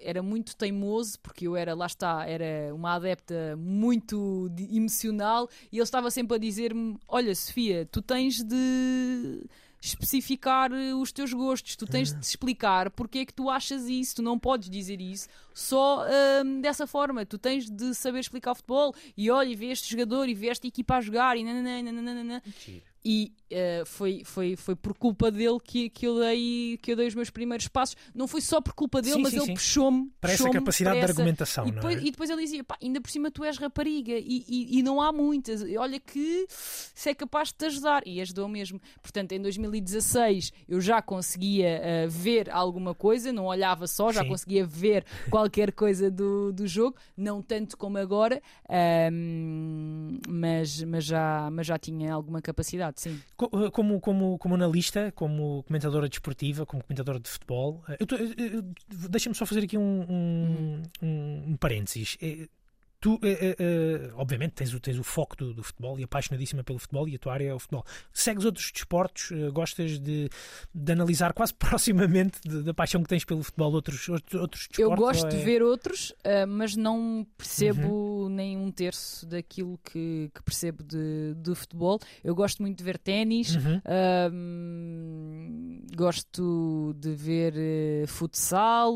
era muito teimoso, porque eu era, lá está, era uma adepta muito emocional e ele estava sempre a dizer-me: Olha, Sofia, tu tens de especificar eh, os teus gostos, tu tens de te explicar porque é que tu achas isso, tu não podes dizer isso só hum, dessa forma, tu tens de saber explicar o futebol e olha, e vê este jogador e vê esta equipa a jogar e nananana. E uh, foi, foi, foi por culpa dele que, que, eu dei, que eu dei os meus primeiros passos. Não foi só por culpa dele, sim, mas sim, ele puxou-me. Para essa capacidade para essa... de argumentação. E depois, é? e depois ele dizia: ainda por cima tu és rapariga e, e, e, não há muitas. Olha que se é capaz de te ajudar. E ajudou mesmo. Portanto, em 2016 eu já conseguia uh, ver alguma coisa, não olhava só, já sim. conseguia ver qualquer coisa do, do jogo. Não tanto como agora, uh, mas, mas, já, mas já tinha alguma capacidade sim. Eh, como, como, como analista, como comentadora desportiva, como comentadora de futebol, eh, deixa-me só fazer aqui um, um, um, um parênteses. Tu, uh, uh, obviamente, tens o, tens o foco do, do, futebol e apaixonadíssima pelo futebol e a tua área é o futebol. Segues outros desportos? Uh, gostas de, de analisar quase proximamente da paixão que tens pelo futebol outros, outros, outros desportos? Eu gosto é... de ver outros, mas não percebo uhum. nem um terço daquilo que, que percebo de, de futebol. Eu gosto muito de ver ténis, uhum. gosto de ver futsal,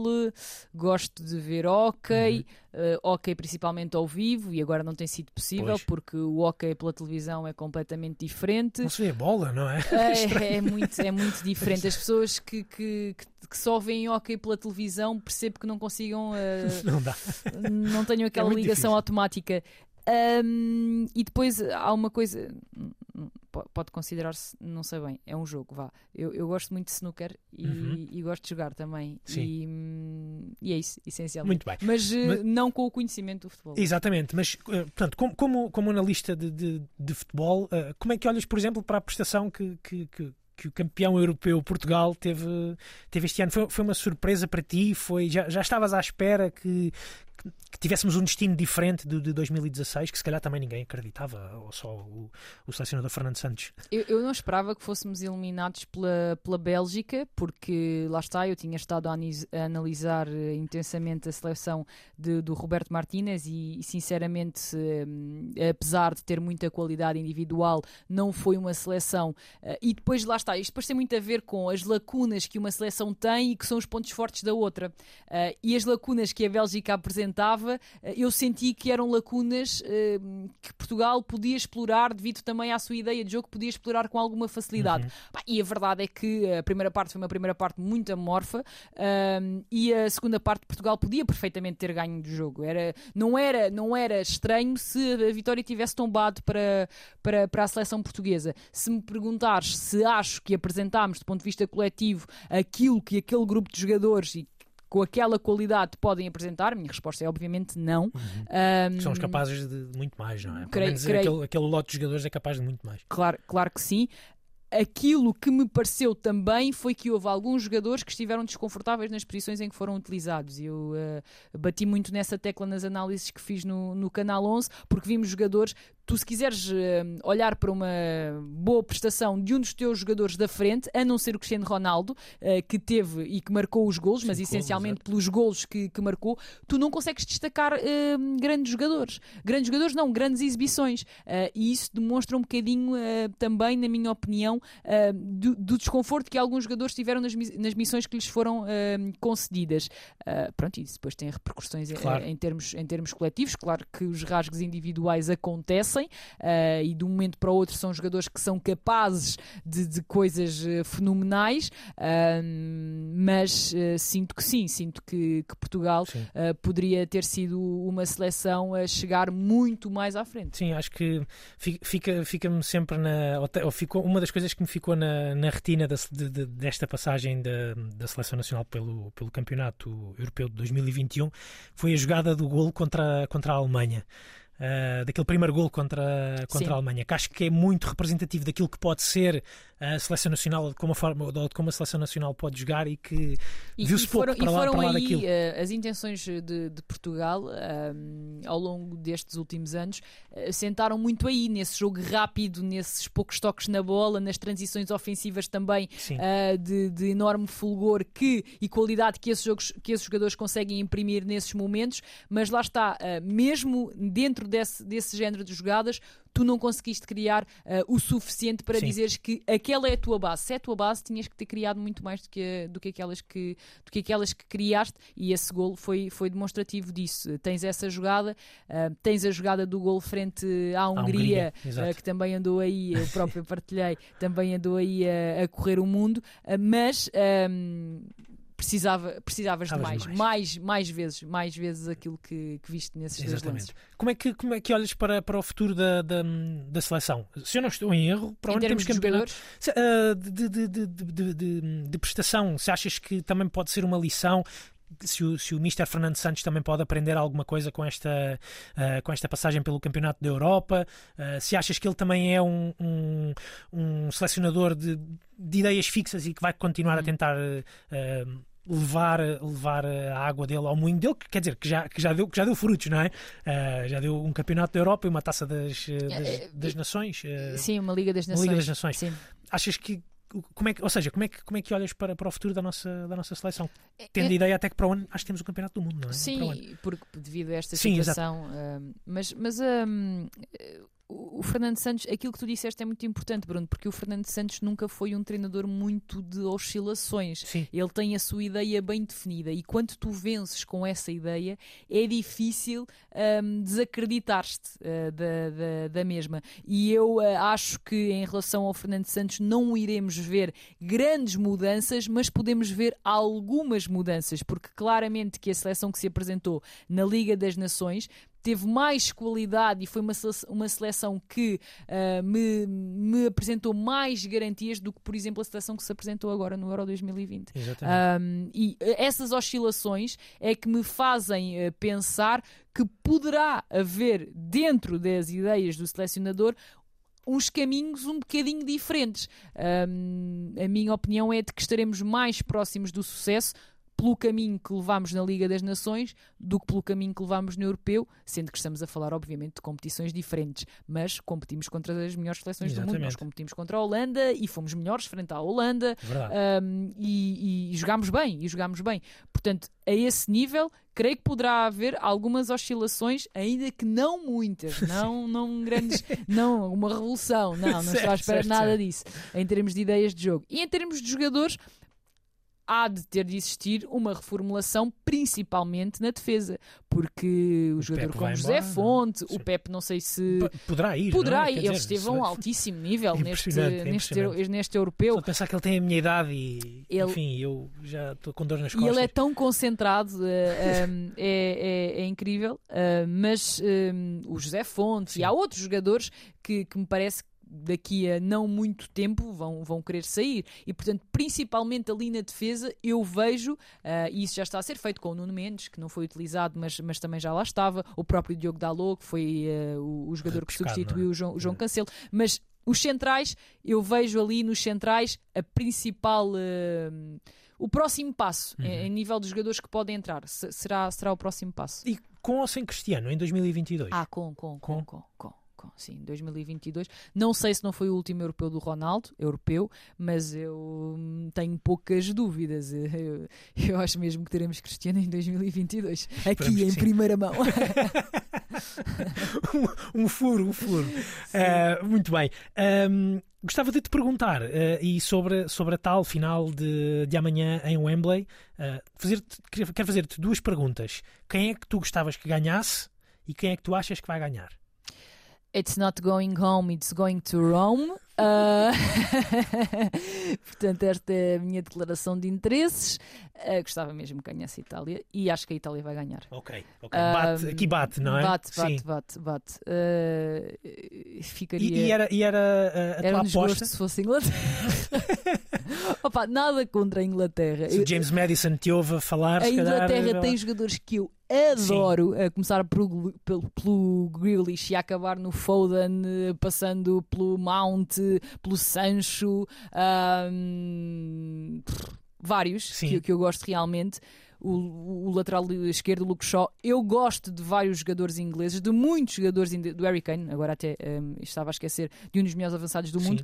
gosto de ver hóquei. Uhum uh, hockey principalmente ao vivo e agora não tem sido possível pois. porque o hockey pela televisão é completamente diferente. Não se vê a bola, não é? É, é muito, é muito diferente. As pessoas que, que, que só veem hockey pela televisão percebo que não consigam. Uh, não dá. Não tenham aquela é ligação difícil. automática. Um, e depois há uma coisa, pode considerar-se, não sei bem, é um jogo, vá. Eu, eu gosto muito de snooker e, uhum. e gosto de jogar também. E, e, é isso, essencialmente. Muito bem. Mas, eh, mas, não com o conhecimento do futebol. Exatamente, mas eh, portanto, como, como, como analista de, de, de futebol, eh, como é que olhas, por exemplo, para a prestação que, que, que que o campeão europeu Portugal teve, teve este ano. Foi, foi uma surpresa para ti? Foi, já, já estavas à espera que, que tivéssemos um destino diferente de, de 2016, que se calhar também ninguém acreditava, ou só o, o selecionador Fernando Santos. Eu, eu, não esperava que fôssemos eliminados pela, pela Bélgica, porque lá está, eu tinha estado a, a analisar uh, intensamente a seleção de, do Roberto Martínez e, e sinceramente, uh, apesar de ter muita qualidade individual, não foi uma seleção. Uh, e depois lá está, isto depois tem muito a ver com as lacunas que uma seleção tem e que são os pontos fortes da outra. e as lacunas que a Bélgica apresenta apresentava, eh, eu senti que eram lacunas eh, que Portugal podia explorar devido também à sua ideia de jogo, podia explorar com alguma facilidade. Uhum. E a verdade é que a primeira parte foi uma primeira parte muito amorfa ehm, e a segunda parte Portugal podia perfeitamente ter ganho do jogo. Era, não, era, não era estranho se a vitória tivesse tombado para, para, para a seleção portuguesa. Se me perguntares se acho que apresentámos, do ponto de vista coletivo, aquilo que aquele grupo de jogadores e com aquela qualidade podem apresentar? A minha resposta é obviamente não. Uhum. Um, São os capazes de muito mais, não é? Creio, creio, aquele, aquele lote de jogadores é capaz de muito mais. Claro, claro que sim aquilo que me pareceu também foi que houve alguns jogadores que estiveram desconfortáveis nas posições em que foram utilizados. Eu uh, bati muito nessa tecla nas análises que fiz no, no Canal 11, porque vimos jogadores tu se quiseres uh, olhar para uma boa prestação de um dos teus jogadores da frente, a não ser o Cristiano Ronaldo, uh, que teve e que marcou os golos, mas essencialmente pelos golos que, que, marcou, tu não consegues destacar uh, grandes jogadores. Grandes jogadores não, grandes exibições. e isso demonstra um bocadinho também, na minha opinião, do, do, desconforto que alguns jogadores tiveram nas, nas missões que lhes foram concedidas. pronto, e isso depois tem repercussões claro. em, em, termos, em termos coletivos. Claro que os rasgos individuais acontecem uh, e de um momento para o outro são jogadores que são capazes de, de coisas uh, fenomenais, mas eh, sinto que sim, sinto que, que Portugal poderia ter sido uma seleção a chegar muito mais à frente. Sim, acho que fica, fica-me sempre na. Ou ficou, uma das coisas que me ficou na, na retina da, de, desta passagem da, da Seleção Nacional pelo, pelo Campeonato Europeu de 2021 foi a jogada do golo contra, contra a Alemanha uh, daquele primeiro gol contra, contra a Alemanha, que acho que é muito representativo daquilo que pode ser a seleção nacional, de como a, forma, de como a seleção nacional pode jogar e que viu-se pouco para, lá, para lá daquilo. Uh, as intenções de, de Portugal um, ao longo destes últimos anos uh, sentaram muito aí, nesse jogo rápido, nesses poucos toques na bola, nas transições ofensivas também uh, de, de, enorme fulgor que, e qualidade que esses, jogos, que esses jogadores conseguem imprimir nesses momentos, mas lá está, mesmo dentro desse, desse género de jogadas, tu não conseguiste criar uh, o suficiente para Sim. dizeres que aquela é a tua base. Se é a tua base, tinhas que ter criado muito mais do que, do que, aquelas, que, do que aquelas que criaste e esse gol foi, foi demonstrativo disso. Tens essa jogada, uh, tens a jogada do gol frente à Hungria, Hungria uh, que também andou aí, eu próprio partilhei, também andou aí a, a correr o mundo, mas. Um, precisava, precisavas de mais, mais, mais, mais, vezes, mais vezes aquilo que, que viste nesses Exatamente. dois lances. Como é que, como é que olhas para, para o futuro da, da, da seleção? Se eu não estou em erro, para onde temos campeonato uh, de, de, de, de, de prestação, se achas que também pode ser uma lição se o, se o Mister Fernando Santos também pode aprender alguma coisa com esta, uh, com esta passagem pelo Campeonato da Europa, uh, se achas que ele também é um, um, um selecionador de, de, ideias fixas e que vai continuar a hum. tentar uh, levar, levar a água dele ao moinho dele, que quer dizer que já, que já, deu, que já deu frutos, não é? Uh, já deu um campeonato da Europa e uma taça das, das, das Nações. Uh, sim, uma Liga das Nações. Liga das Nações. Sim. Achas que como é que, ou seja, como é que, como é que olhas para, para o futuro da nossa, da nossa seleção? É, Tendo é, ideia até que para o ano acho que temos o Campeonato do Mundo, não é? Sim, porque devido a esta Sim, situação. Uh, mas mas um, o Fernando Santos, aquilo que tu disseste é muito importante, Bruno, porque o Fernando Santos nunca foi um treinador muito de oscilações. Sim. Ele tem a sua ideia bem definida e quando tu vences com essa ideia, é difícil um, desacreditar-te uh, da, da, da, mesma. E eu uh, acho que em relação ao Fernando Santos não iremos ver grandes mudanças, mas podemos ver algumas mudanças, porque claramente que a seleção que se apresentou na Liga das Nações teve mais qualidade e foi uma, uma seleção que uh, me, me apresentou mais garantias do que, por exemplo, a seleção que se apresentou agora no Euro 2020. Um, e essas oscilações é que me fazem uh, pensar que poderá haver dentro das ideias do selecionador uns caminhos um bocadinho diferentes. Um, a minha opinião é de que estaremos mais próximos do sucesso pelo caminho que levámos na Liga das Nações do que pelo caminho que levámos no Europeu, sendo que estamos a falar, obviamente, de competições diferentes, mas competimos contra as melhores seleções Exatamente. do mundo. Nós competimos contra a Holanda e fomos melhores frente à Holanda um, e, e jogámos bem, e jogámos bem. Portanto, a esse nível, creio que poderá haver algumas oscilações, ainda que não muitas, não, não grandes, não uma revolução, não, não certo, estou à espera de nada certo. disso, em termos de ideias de jogo. E em termos de jogadores, há de ter de existir uma reformulação, principalmente na defesa, porque o, o jogador Pepe como José embora, Fonte, não? o Pepe não sei se P poderá ir, poderá ir, ele esteve a um altíssimo nível neste, neste, neste europeu. Só pensar que ele tem a minha idade e ele... enfim, eu já estou com dor nas costas. E ele é tão concentrado, eh, um, é, é, é, incrível, uh, mas um, o José Fonte Sim. e há outros jogadores que, que me parece que daqui a não muito tempo vão, vão querer sair. E, portanto, principalmente ali na defesa, eu vejo, uh, e isso já está a ser feito com o Nuno Mendes, que não foi utilizado, mas, mas também já lá estava, o próprio Diogo Dalot, que foi uh, o, o, jogador que substituiu é? o João, o João Cancelo. Mas os centrais, eu vejo ali nos centrais a principal. Uh, o próximo passo, uhum. em, em, nível dos jogadores que podem entrar, será, será o próximo passo. E com ou sem Cristiano em 2022? Ah, com, com, com, com. com. com sim, 2022. Não sei se não foi o último europeu do Ronaldo, europeu, mas eu tenho poucas dúvidas. Eu, eu acho mesmo que teremos Cristiano em 2022, aqui em primeira mão. um, um, furo, um furo. Uh, muito bem. Um, gostava de te perguntar, uh, e sobre, sobre a tal final de, de amanhã em Wembley, uh, fazer quero fazer-te duas perguntas. Quem é que tu gostavas que ganhasse e quem é que tu achas que vai ganhar? It's not going home, it's going to Rome. Uh... Portanto, esta é a minha declaração de interesses. Uh, gostava mesmo que ganhasse a Itália e acho que a Itália vai ganhar. Ok, ok. Bate, aqui bate, não é? Bate, bate, Sim. bate, bate. Uh, ficaria... E, e, era, e era a era tua um aposta? se fosse Inglaterra. Opa, nada contra a Inglaterra. Se o James Madison te ouve a falar, a Inglaterra calhar, tem jogadores que eu adoro, a começar pelo, pelo, pelo Grealish e a acabar no Foden, passando pelo Mount, pelo Sancho, um, vários que, que, eu gosto realmente. O, o, lateral esquerdo, o Luke Shaw. Eu gosto de vários jogadores ingleses, de muitos jogadores do Harry Kane, agora até um, estava a esquecer de um dos melhores avançados do Sim. mundo,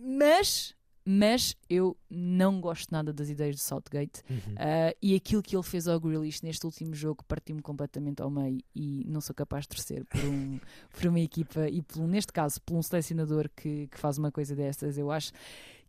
mas mas eu não gosto nada das ideias de Southgate uhum. uh, e aquilo que ele fez ao Grealish neste último jogo partiu-me completamente ao meio e não sou capaz de torcer por, um, por uma equipa e por, neste caso por um selecionador que, que faz uma coisa destas eu acho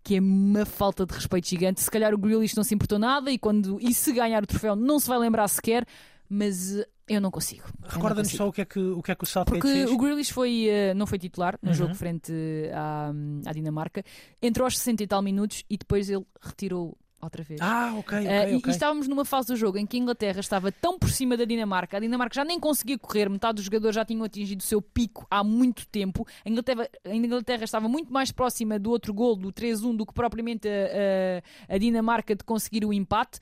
que é uma falta de respeito gigante. Se calhar o Grealish não se importou nada e, quando, e se ganhar o troféu não se vai lembrar sequer. Mas eu não consigo. Recorda-nos só o que é que o, que é que o Southgate Porque fez? o Grealish foi, uh, não foi titular no uhum. jogo frente à, à Dinamarca. Entrou aos 60 e tal minutos e depois ele retirou outra vez. Ah, ok, ok, uh, e, e, estávamos numa fase do jogo em que a Inglaterra estava tão por cima da Dinamarca, a Dinamarca já nem conseguia correr, metade dos jogadores já tinham atingido o seu pico há muito tempo. A Inglaterra, a Inglaterra estava muito mais próxima do outro gol, do 3-1, do que propriamente a, a, a Dinamarca de conseguir o empate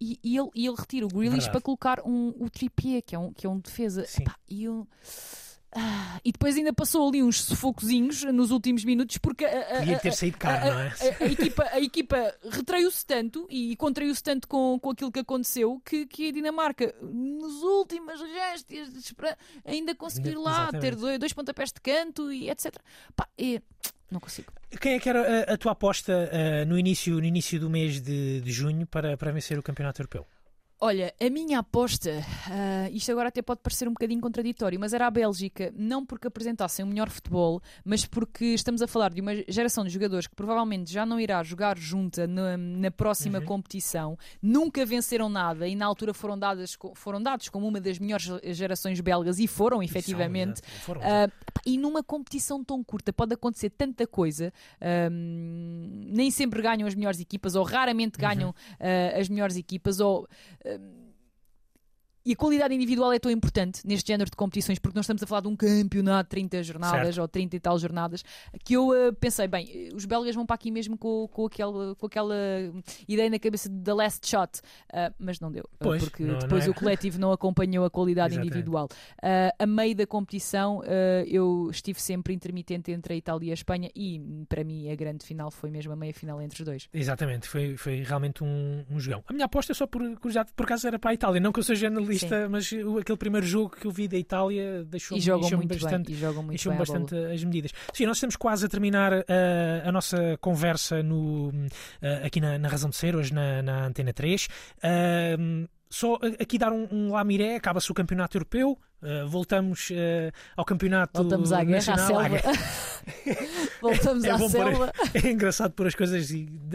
e, e, ele, e ele retira o Grealish para colocar um, o Trippier, que é um, que é um defesa. Epá, e, eu, ah, e depois ainda passou ali uns sufocozinhos nos últimos minutos porque a, Podia ter saído cá, não é? A, a, equipa, a equipa retraiu-se tanto e contraiu-se tanto com, com aquilo que aconteceu que, que a Dinamarca, nas últimas gestas, ainda conseguiu lá exatamente. ter dois, dois pontapés de canto e etc. Pá, é, não consigo. Quem é que era a, a tua aposta uh, no, início, no início do mês de, de junho para, para vencer o Campeonato Europeu? Olha, a minha aposta, uh, isto agora até pode parecer um bocadinho contraditório, mas era a Bélgica, não porque apresentassem o melhor futebol, mas porque estamos a falar de uma geração de jogadores que provavelmente já não irá jogar junta na, na próxima uhum. competição, nunca venceram nada e na altura foram, dadas, foram dados como uma das melhores gerações belgas e foram, efetivamente. São, foram, uh, e numa competição tão curta pode acontecer tanta coisa, um, nem sempre ganham as melhores equipas, ou raramente ganham uhum. uh, as melhores equipas, ou Um. E a qualidade individual é tão importante neste género de competições, porque nós estamos a falar de um campeonato de 30 jornadas certo. ou 30 e tal jornadas, que eu uh, pensei, bem, os belgas vão para aqui mesmo com, com, aquela, com aquela ideia na cabeça de The Last Shot, uh, mas não deu, pois, porque não, depois não é. o coletivo não acompanhou a qualidade Exatamente. individual. Uh, a meio da competição, eu estive sempre intermitente entre a Itália e a Espanha, e para mim a grande final foi mesmo a meia final entre os dois. Exatamente, foi, foi realmente um, um jogão. A minha aposta, só por curiosidade, por acaso era para a Itália, não que eu seja analista Sim. mas aquele primeiro jogo que eu vi da Itália deixou-me deixou bastante, bem, deixou bastante as medidas. Sim, nós estamos quase a terminar uh, a nossa conversa no, uh, aqui na, na, Razão de Ser, hoje na, na Antena 3. Uh, só aqui dar um, um lamiré, acaba-se o campeonato europeu, uh, voltamos uh, ao campeonato voltamos à guerra, nacional. À selva. voltamos é à selva. é engraçado pôr as coisas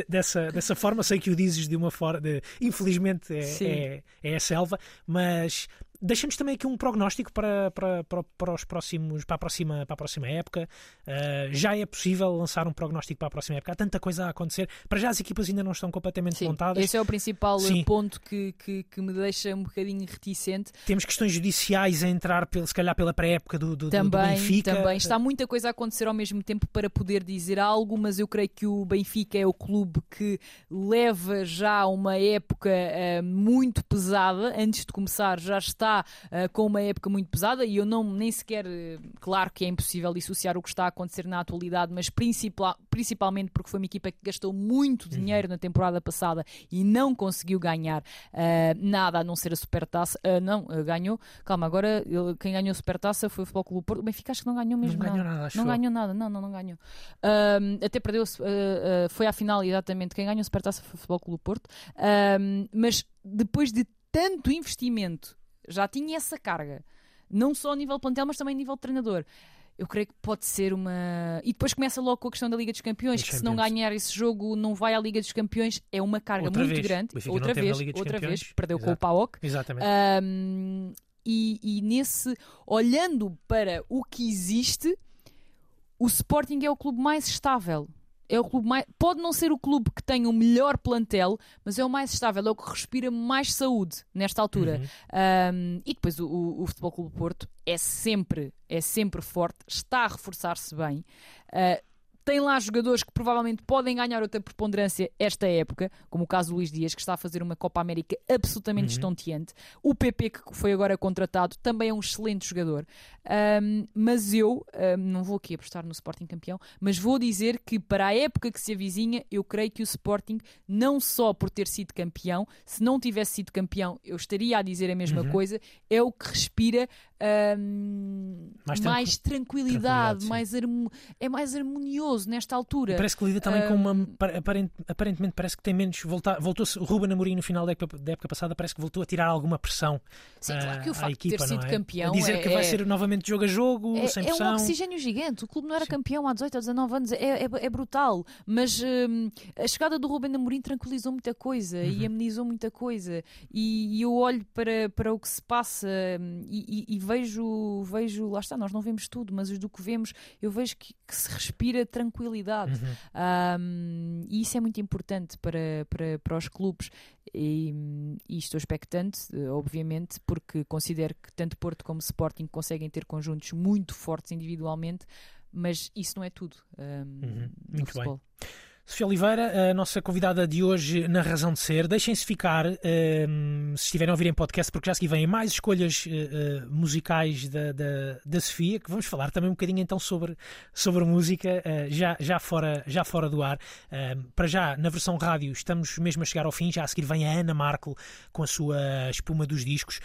dessa, dessa forma, sei que o dizes de uma forma, de, infelizmente é, é, é a selva, mas Deixamos também aqui um prognóstico para, para, para, para, os próximos, para, a, próxima, para a próxima época. Uh, já é possível lançar um prognóstico para a próxima época. Há tanta coisa a acontecer. Para já as equipas ainda não estão completamente Sim, montadas. Esse é o principal Sim. ponto que, que, que, me deixa um bocadinho reticente. Temos questões judiciais a entrar, se calhar, pela pré-época do, do, também, do Benfica. Também. Está muita coisa a acontecer ao mesmo tempo para poder dizer algo, mas eu creio que o Benfica é o clube que leva já uma época uh, muito pesada. Antes de começar, já está uh, com uma época muito pesada e eu não nem sequer, eh, claro que é impossível dissociar o que está a acontecer na atualidade, mas principal, principalmente porque foi uma equipa que gastou muito uhum. dinheiro na temporada passada e não conseguiu ganhar uh, nada a não ser a Supertaça. Uh, não, ganhou. Calma, agora quem ganhou a Supertaça foi o Futebol Clube Porto. O Benfica acho que não ganhou mesmo não nada. Ganhou nada não ganhou nada, não, não, não ganhou. até perdeu, foi à final exatamente. Quem ganhou a Supertaça foi o Futebol Clube Porto. mas depois de tanto investimento já tinha essa carga, não só a nível plantel, mas também a nível de treinador. Eu creio que pode ser uma. E depois começa logo com a questão da Liga dos Campeões, que se não ganhar esse jogo não vai à Liga dos Campeões, é uma carga outra muito vez. grande. Outra vez, outra Campeões. vez, perdeu Exato. com o PAOK. Exatamente. Um, e, e nesse, olhando para o que existe, o Sporting é o clube mais estável é o clube mais. Pode não ser o clube que tem o melhor plantel, mas é o mais estável, é o que respira mais saúde nesta altura. Uhum. Um, e depois o, o, o, Futebol Clube Porto é sempre, é sempre forte, está a reforçar-se bem. Uh, tem lá jogadores que provavelmente podem ganhar outra preponderância esta época, como o caso do Luís Dias, que está a fazer uma Copa América absolutamente uhum. estonteante. O PP, que foi agora contratado, também é um excelente jogador. Um, mas eu, um, não vou aqui apostar no Sporting campeão, mas vou dizer que para a época que se avizinha, eu creio que o Sporting, não só por ter sido campeão, se não tivesse sido campeão, eu estaria a dizer a mesma uhum. coisa, é o que respira um, mais, mais, tranquilidade, tranquilidade mais é mais harmonioso nesta altura. Parece que lida também um, com uma. Aparentemente, parece que tem menos. Voltou-se. O Ruben Amorim no final da época, da época, passada parece que voltou a tirar alguma pressão. Sim, claro que o facto equipa, de ter sido é? campeão. A dizer é, que vai ser novamente jogo a jogo, é, sem pressão. É um oxigênio gigante. O clube não era Sim. campeão há 18 ou 19 anos. É, é, é brutal. Mas um, a chegada do Ruben Amorim tranquilizou muita coisa uhum. e amenizou muita coisa. E, e, eu olho para, para o que se passa hum, e, e, e vejo vejo, lá está, nós não vemos tudo, mas do que vemos, eu vejo que, que se respira tranquilidade. Uhum. Um, e isso é muito importante para, para, para os clubes. E, e estou expectante, obviamente, porque considero que tanto Porto como Sporting conseguem ter conjuntos muito fortes individualmente, mas isso não é tudo um, uhum. no futebol. Bem. Sofia Oliveira, a nossa convidada de hoje na Razão de Ser. Deixem-se ficar, ehm, se estiverem a ouvir em podcast, porque já aqui vêm mais escolhas uh, musicais da, da, da, Sofia, que vamos falar também um bocadinho então sobre, sobre música, uh, já, já, fora, já fora do ar. Uh, para já, na versão rádio, estamos mesmo a chegar ao fim, já a seguir vem a Ana Markel com a sua espuma dos discos.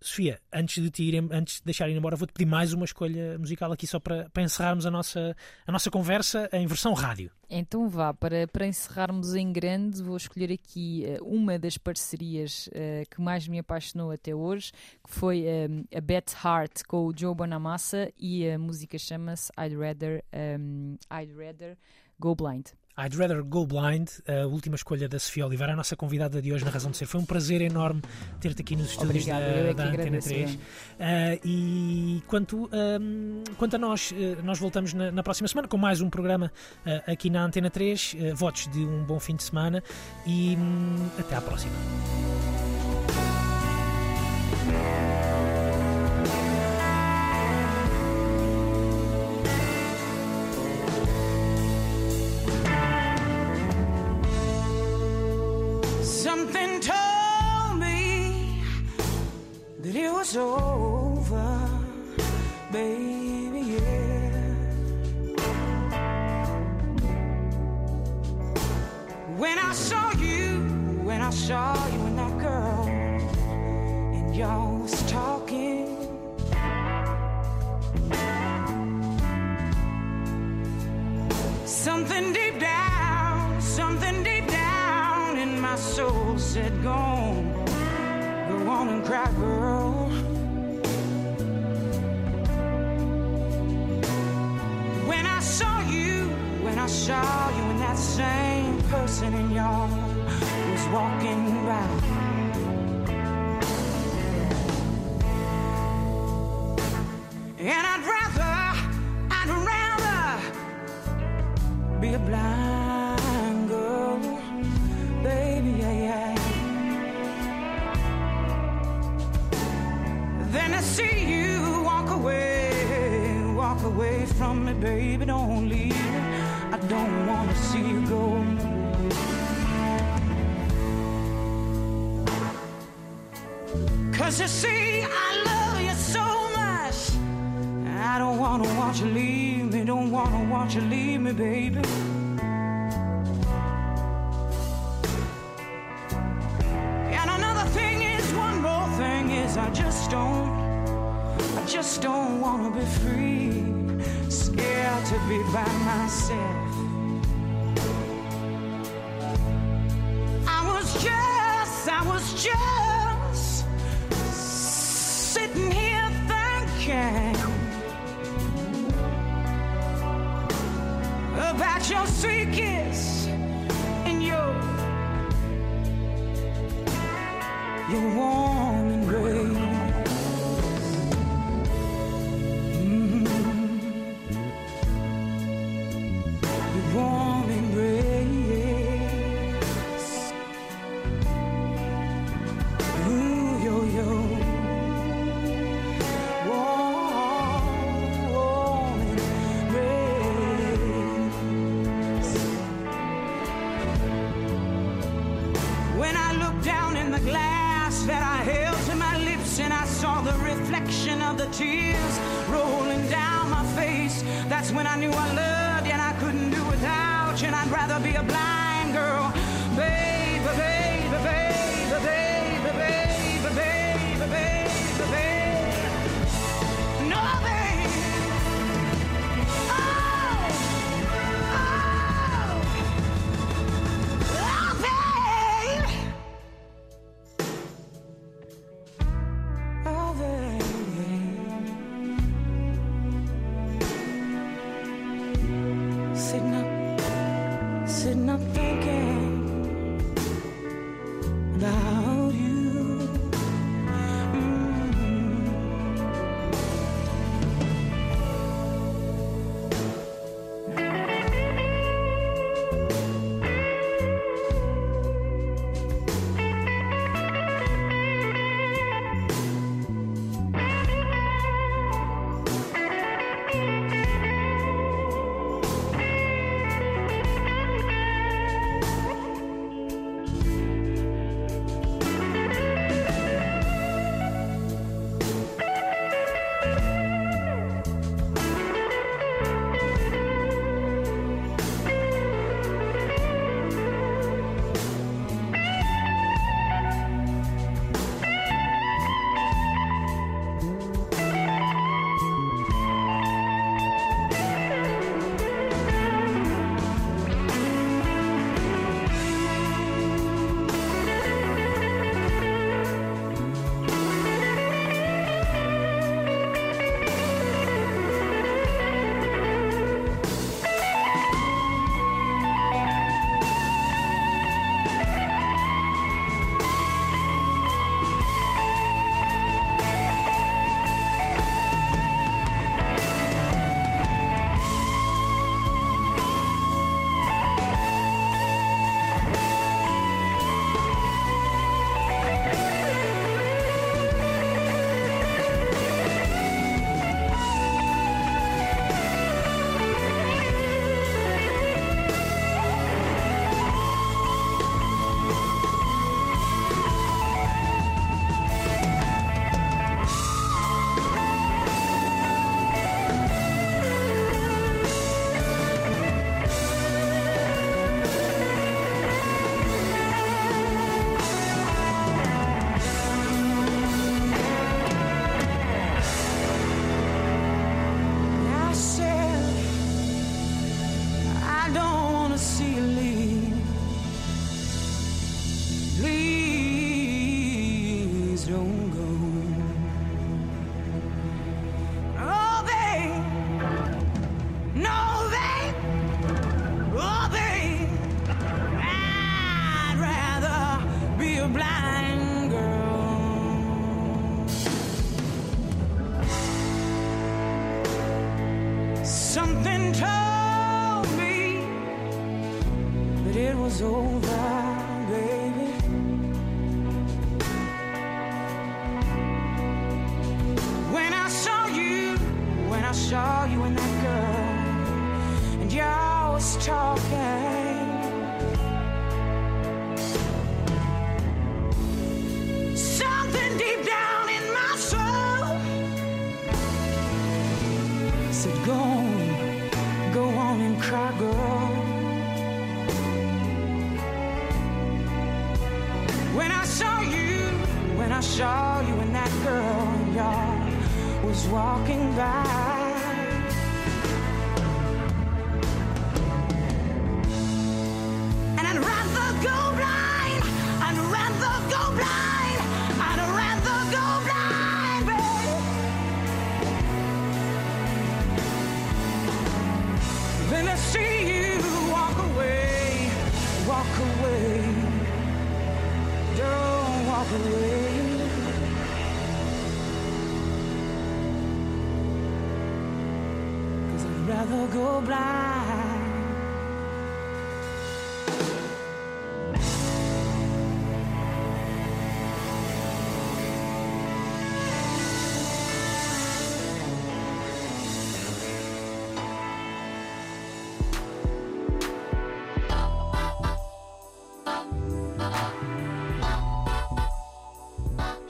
Sofia, antes de, te ir, antes de deixar ir embora, vou-te pedir mais uma escolha musical aqui só para, para encerrarmos a nossa, a nossa conversa em versão rádio. Então vá, para, para encerrarmos em grande, vou escolher aqui uh, uma das parcerias uh, que mais me apaixonou até hoje, que foi um, a Bet Heart com o Joe Bonamassa e a música chama-se I'd Rather, um, I'd Rather Go Blind. I'd Rather Go Blind, a última escolha da Sofia Oliveira, a nossa convidada de hoje na Razão de Ser. Foi um prazer enorme ter-te aqui nos estúdios Obrigada, da, é da Antena 3. Uh, e quanto, um, quanto a nós, uh, nós voltamos na, na, próxima semana com mais um programa uh, aqui na Antena 3. votos de um bom fim de semana e um, até à próxima. Was over, baby, yeah. When I saw you, when I saw you and that girl, and y'all was talking. Something deep down, something deep down in my soul said, Go and cry, girl. When I saw you when I saw you, and that same person in y'all was walking by. And I'd rather, I'd rather be a blind To see you walk away, walk away from me, baby, don't leave I don't wanna see you go. Cause you see, I love you so much. I don't wanna watch you leave me, don't wanna watch you leave me, baby. And another thing is, one more thing is, I just don't, I just don't wanna be free, scared to be by myself. I was just I was just sitting here thinking about your sweet kiss and your your warm rather be a blind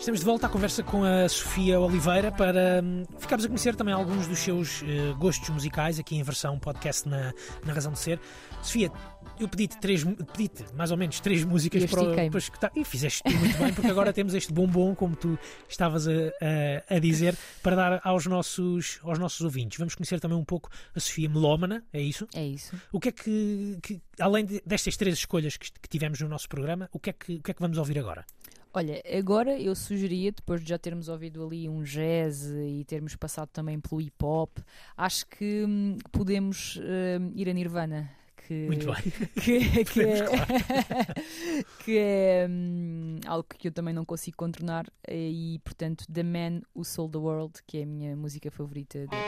Estamos de volta à conversa com a Sofia Oliveira para hum, ficarmos a conhecer também alguns dos seus eh, gostos musicais aqui em versão podcast na, na Razão de Ser. Sofia, eu pedi-te três, pedi mais ou menos três músicas para, para escutar. E fizeste muito bem, porque agora temos este bombom, como tu estavas a, a- a dizer, para dar aos nossos, aos nossos ouvintes. Vamos conhecer também um pouco a Sofia Melómana, é isso? É isso. O que é que, que- além de- destas três escolhas que, que tivemos no nosso programa, o que, é que, o que é que vamos ouvir agora? Olha, agora eu sugeria, depois de já termos ouvido ali um jazz e termos passado também pelo hip hop, acho que hum, podemos hum, ir a Nirvana. Que, Muito bem. Que, que é, que é, hum, algo que eu também não consigo contornar e, portanto, The Man Who Sold the World, que é a minha música favorita deles.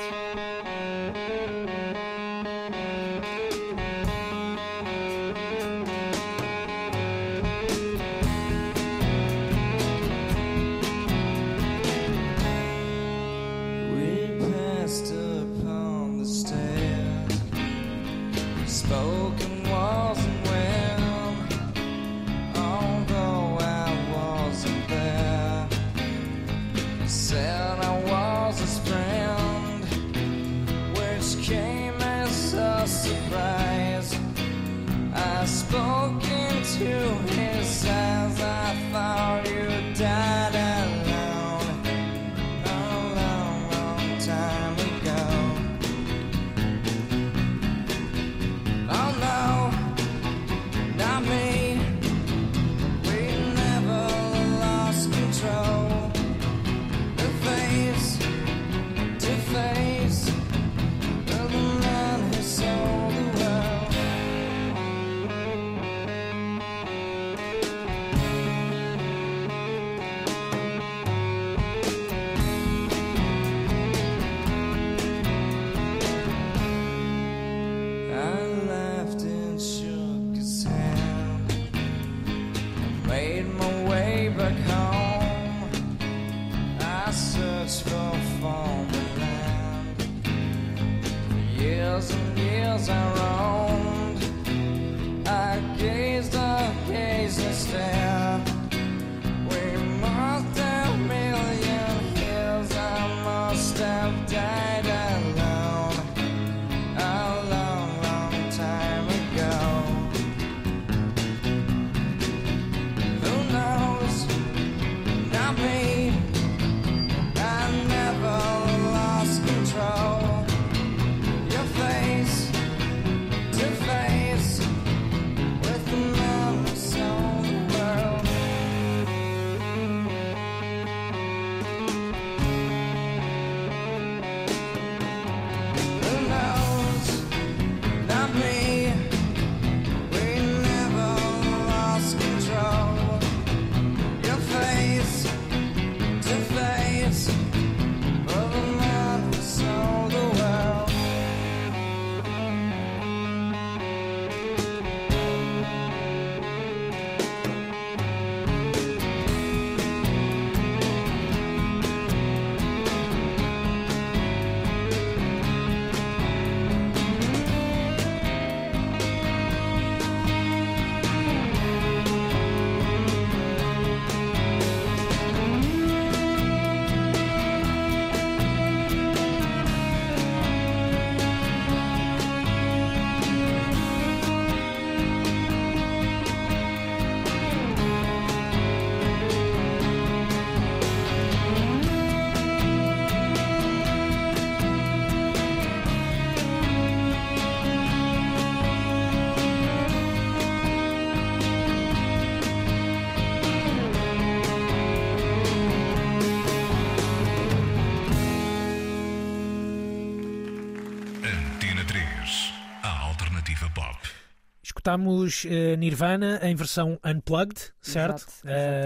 Escutamos uh, Nirvana em versão unplugged, certo?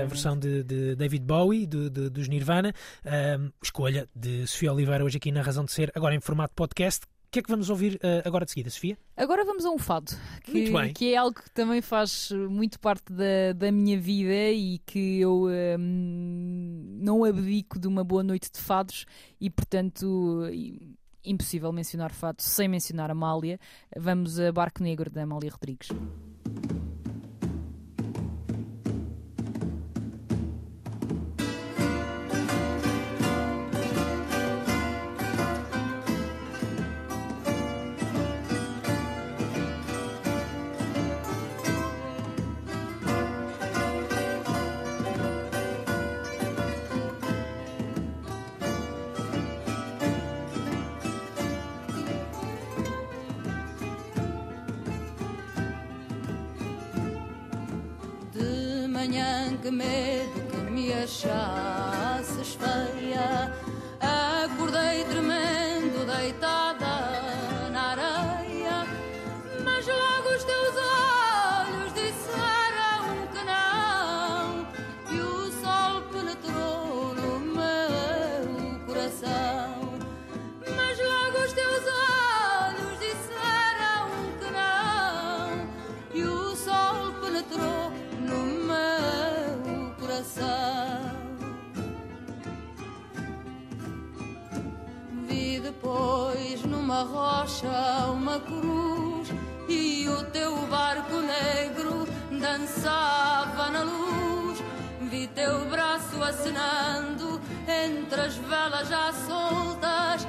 A versão de, de, David Bowie, de, de, dos Nirvana. escolha de Sofia Oliveira hoje aqui na Razão de Ser, agora em formato podcast. O que é que vamos ouvir uh, agora de seguida, Sofia? Agora vamos a um fado, que, que, é algo que também faz muito parte da, da minha vida e que eu um, não abdico de uma boa noite de fados e, portanto, impossível mencionar fato sem mencionar Amália. Vamos a Barco Negro da Amália Rodrigues. Que medo que me achasses rocha uma cruz e o teu barco negro dançava na luz. Vi teu braço acenando entre as velas já soltas.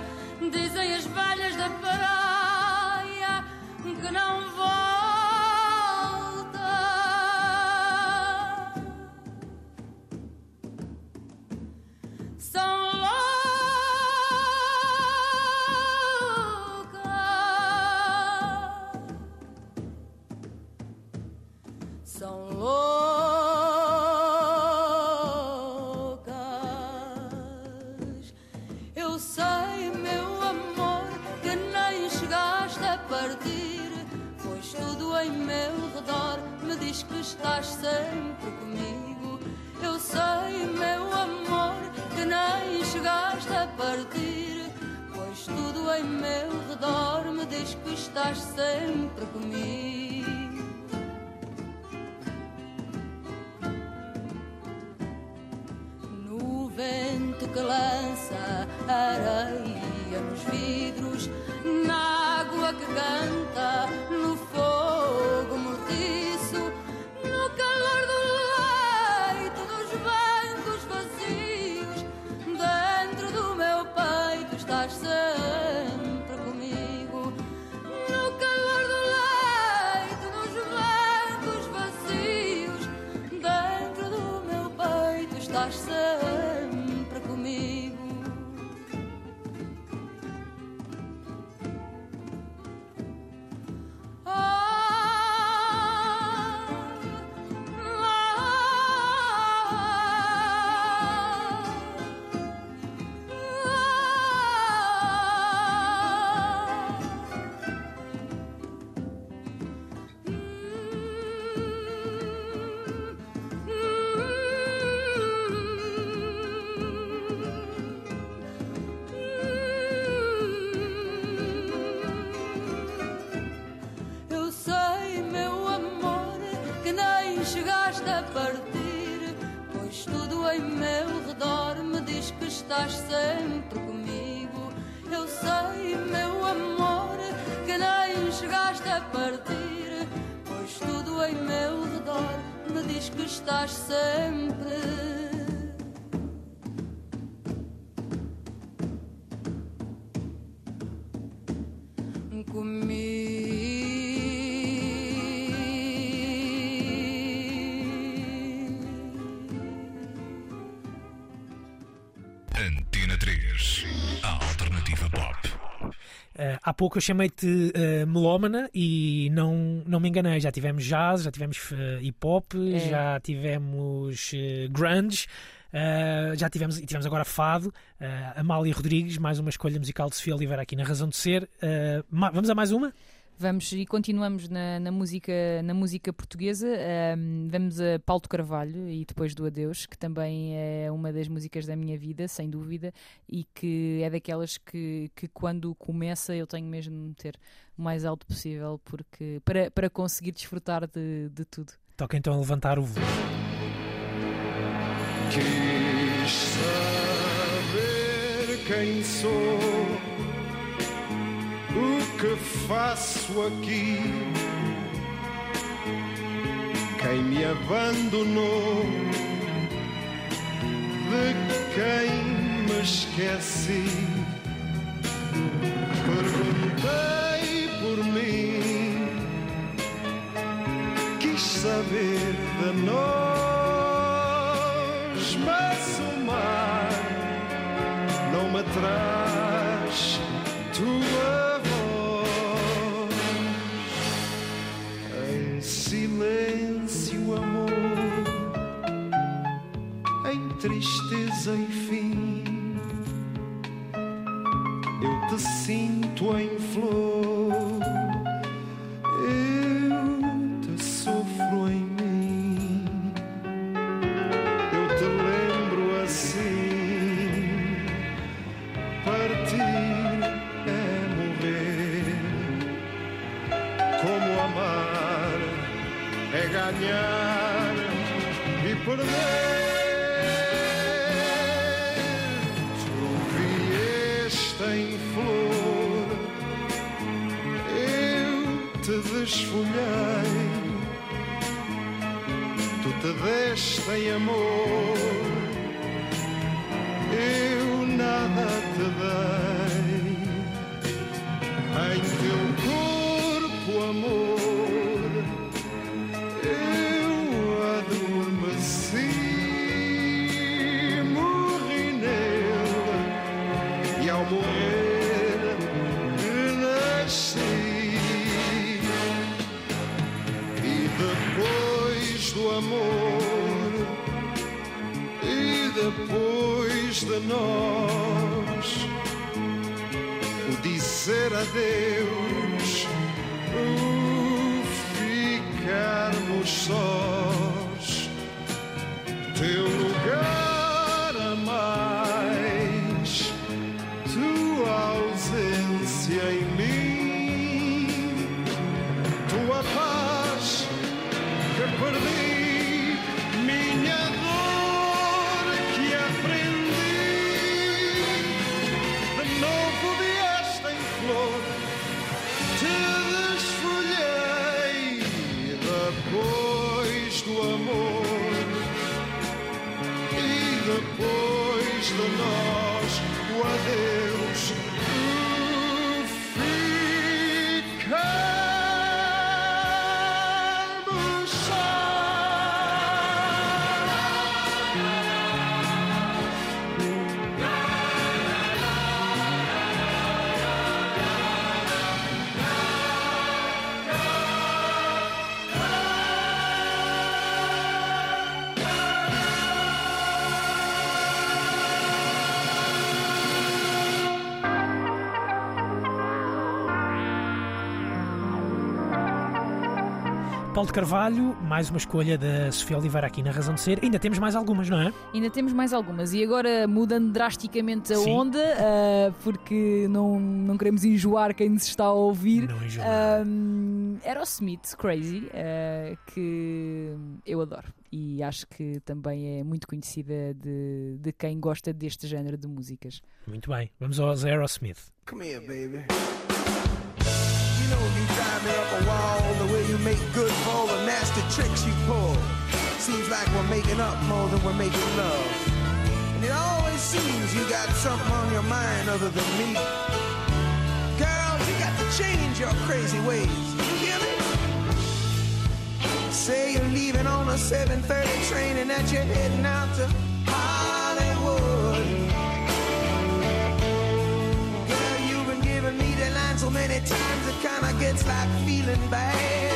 Dizem as velhas da praia que não vão. Estás sempre comigo. Eu sei, meu amor, que nem chegaste a partir. Pois tudo em meu redor me diz que estás sempre comigo. No vento que lança areia nos vidros, na água que canta, no fogo karşı há pouco eu chamei-te uh, melómana e não, não me enganei. Já tivemos jazz, já tivemos uh, hip hop, é. já tivemos uh, grunge. Uh, já tivemos e tivemos agora Fado, uh, Amália Rodrigues, mais uma escolha musical de Sofia Oliveira aqui na Razão de Ser. Uh, vamos a mais uma? Vamos e continuamos na, na música, na música portuguesa. Um, vamos a Paulo Carvalho e depois do Adeus, que também é uma das músicas da minha vida, sem dúvida, e que é daquelas que, que quando começa eu tenho mesmo de meter o mais alto possível porque, para, para conseguir desfrutar de, de tudo. Toca então a levantar o voo. Quis saber quem sou o que faço aqui. Quem me abandonou, de quem me esqueci. Perguntei por mim, quis saber de nós, mas o mar não me traz tristeza e fim. Eu te sinto em flor, eu te sofro em mim. Eu te lembro assim, partir é morrer, como amar é ganhar e perder. Desfolhei. Tu te deste em amor, de nós, o dizer adeus. De Carvalho, mais uma escolha da Sofia Oliveira aqui na Razão de Ser. Ainda temos mais algumas, não é? Ainda temos mais algumas. E agora mudando drasticamente a Sim. onda, ah, porque não, não queremos enjoar quem nos está a ouvir. Não enjoar. Um, Aerosmith, Crazy, ah, que eu adoro. E acho que também é muito conhecida de, de quem gosta deste género de músicas. Muito bem, vamos aos Aerosmith. Come here, baby. Know you drive me up a wall the way you make good for the nasty tricks you pull. Seems like we're making up more than we're making love. And it always seems you got something on your mind other than me. Girl, you got to change your crazy ways. You me? Say you're leaving on a 7:30 train and that you're heading out to Hollywood. Girl, you've been giving me the line so many times it's like feeling bad.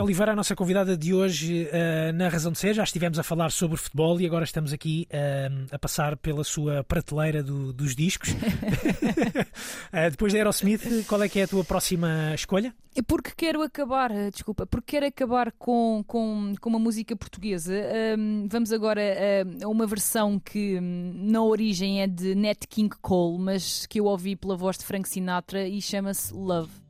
Sofia Oliveira, a nossa convidada de hoje uh, na Razão de Ser. Já estivemos a falar sobre futebol e agora estamos aqui uh, a passar pela sua prateleira do, dos discos. uh, depois da Aerosmith, qual é que é a tua próxima escolha? É porque quero acabar, desculpa, porque quero acabar com, com, com uma música portuguesa. vamos agora a uma versão que hum, na origem é de Nat King Cole, mas que eu ouvi pela voz de Frank Sinatra e chama-se Love.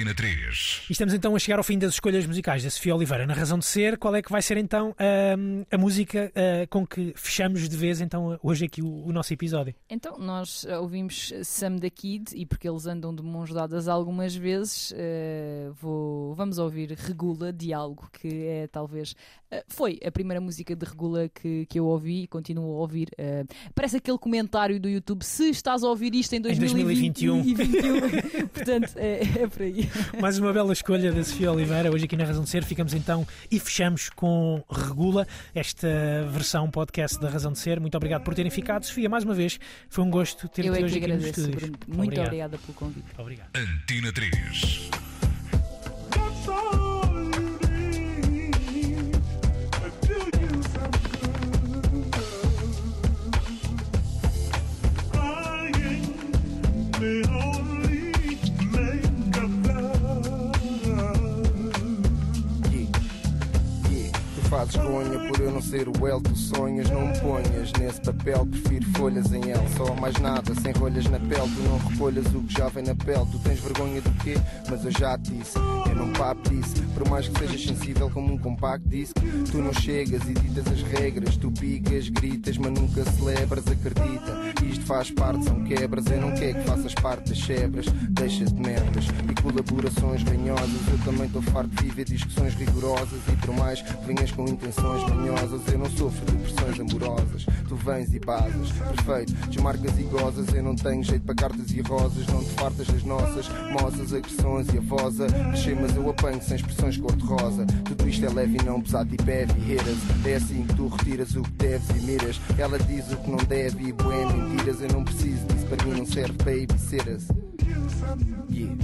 Antena 3. E estamos então a chegar ao fim das escolhas musicais da Sofia Oliveira. Na razão de ser, qual é que vai ser então a, a música a, com que fechamos de vez então hoje aqui o, o, nosso episódio? Então, nós ouvimos Sam da Kid e porque eles andam de mãos dadas algumas vezes, uh, vou, vamos ouvir Regula, Diálogo, que é talvez. Uh, foi a primeira música de Regula que, que eu ouvi e continuo a ouvir. Uh, parece aquele comentário do YouTube: se estás a ouvir isto em 2021. Em 2021. Portanto, é, é por aí. Mais uma bela escolha da Sofia Oliveira, hoje aqui na Razão de Ser. Ficamos então e fechamos com Regula, esta versão podcast da Razão de Ser. Muito obrigado por terem ficado. Sofia, mais uma vez, foi um gosto ter-te é hoje aqui agradeço, nos estúdios. Muito obrigado. obrigada pelo convite. Obrigado. Antina 3. Fazes gonha por eu não ser o El, tu sonhas, não me ponhas nesse papel, prefiro folhas em L, só mais nada, sem rolhas na pele, tu não recolhas o que já vem na pele, tu tens vergonha do quê? Mas eu já te disse, eu não papo disso, por mais que sejas sensível como um compacto disco, tu não chegas e ditas as regras, tu picas, gritas, mas nunca celebras, acredita, isto faz parte, são quebras, eu não quero que faças parte das chebras, deixa de merdas e colaborações ranhosas, eu também estou farto de viver discussões rigorosas e por mais venhas com intenções manhosas. Eu não sofro de pressões amorosas. Tu vens e basas, perfeito. Desmarcas e gozas. Eu não tenho jeito para cartas e rosas. Não te fartas das nossas moças, agressões e a voza. Descer, mas eu apanho sem expressões cor-de-rosa. Tudo isto é leve e não pesado e bebe e heras. É assim que tu retiras o que deves e miras. Ela diz o que não deve e bué mentiras. Eu não preciso disso, para mim não serve baby ceras. Yeah.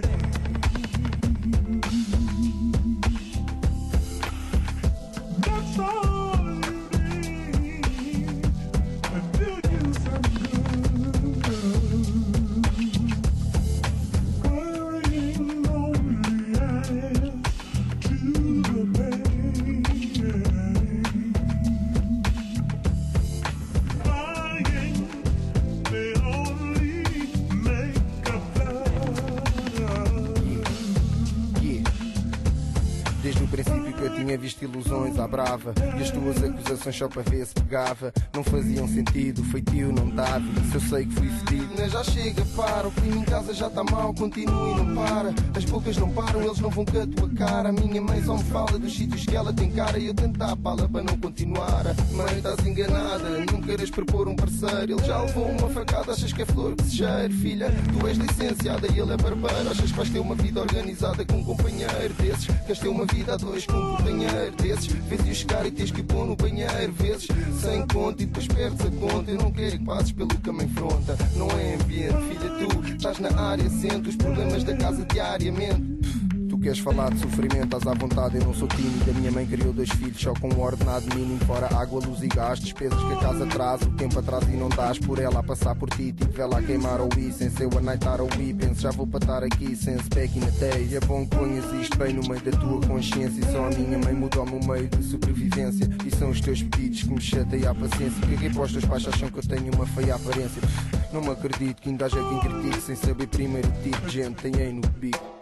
Bye. Brava. E as tuas acusações só para ver se Não faziam sentido, feitio não dava. Se eu sei que fui fedido, já chega, para. O primo em casa já está mal, continua e não para. As bocas não param, eles não vão com a tua cara. A minha mãe só me fala dos sítios que ela tem cara. E eu tento a bala para não continuar. Mãe, estás enganada, não queres propor um parceiro. Ele já levou uma facada, achas que é flor que se cheira. Filha, tu és licenciada e ele é barbeiro. Achas que vais ter uma vida organizada com um companheiro desses? Queres ter uma vida a dois com um companheiro desses? Vês-o chegar e tens que pôr no banheiro. Vezes sem conta e depois perdes a conta. Eu não quero que passes pelo que me enfronta. Não é ambiente, filha, tu estás na área, sente os problemas da casa diariamente queres falar de sofrimento, estás à vontade, eu não sou tímido. A minha mãe criou dois filhos só com um ordenado mínimo. Fora água, luz e gás, despesas que a casa traz. O tempo atrás e não dás por ela a passar por ti. Tipo vela a queimar ou ir, sem ser a nightar ou ir. Penso, já vou para estar aqui, sem back in the day. É bom que ponhas isto bem no meio da tua consciência. E só a minha mãe mudou no meio de sobrevivência. E são os teus pedidos que me chateiam a paciência. Caguei para os teus pais, acham que eu tenho uma feia aparência. Não me acredito que ainda haja quem critique sem saber primeiro o tipo de gente aí no bico.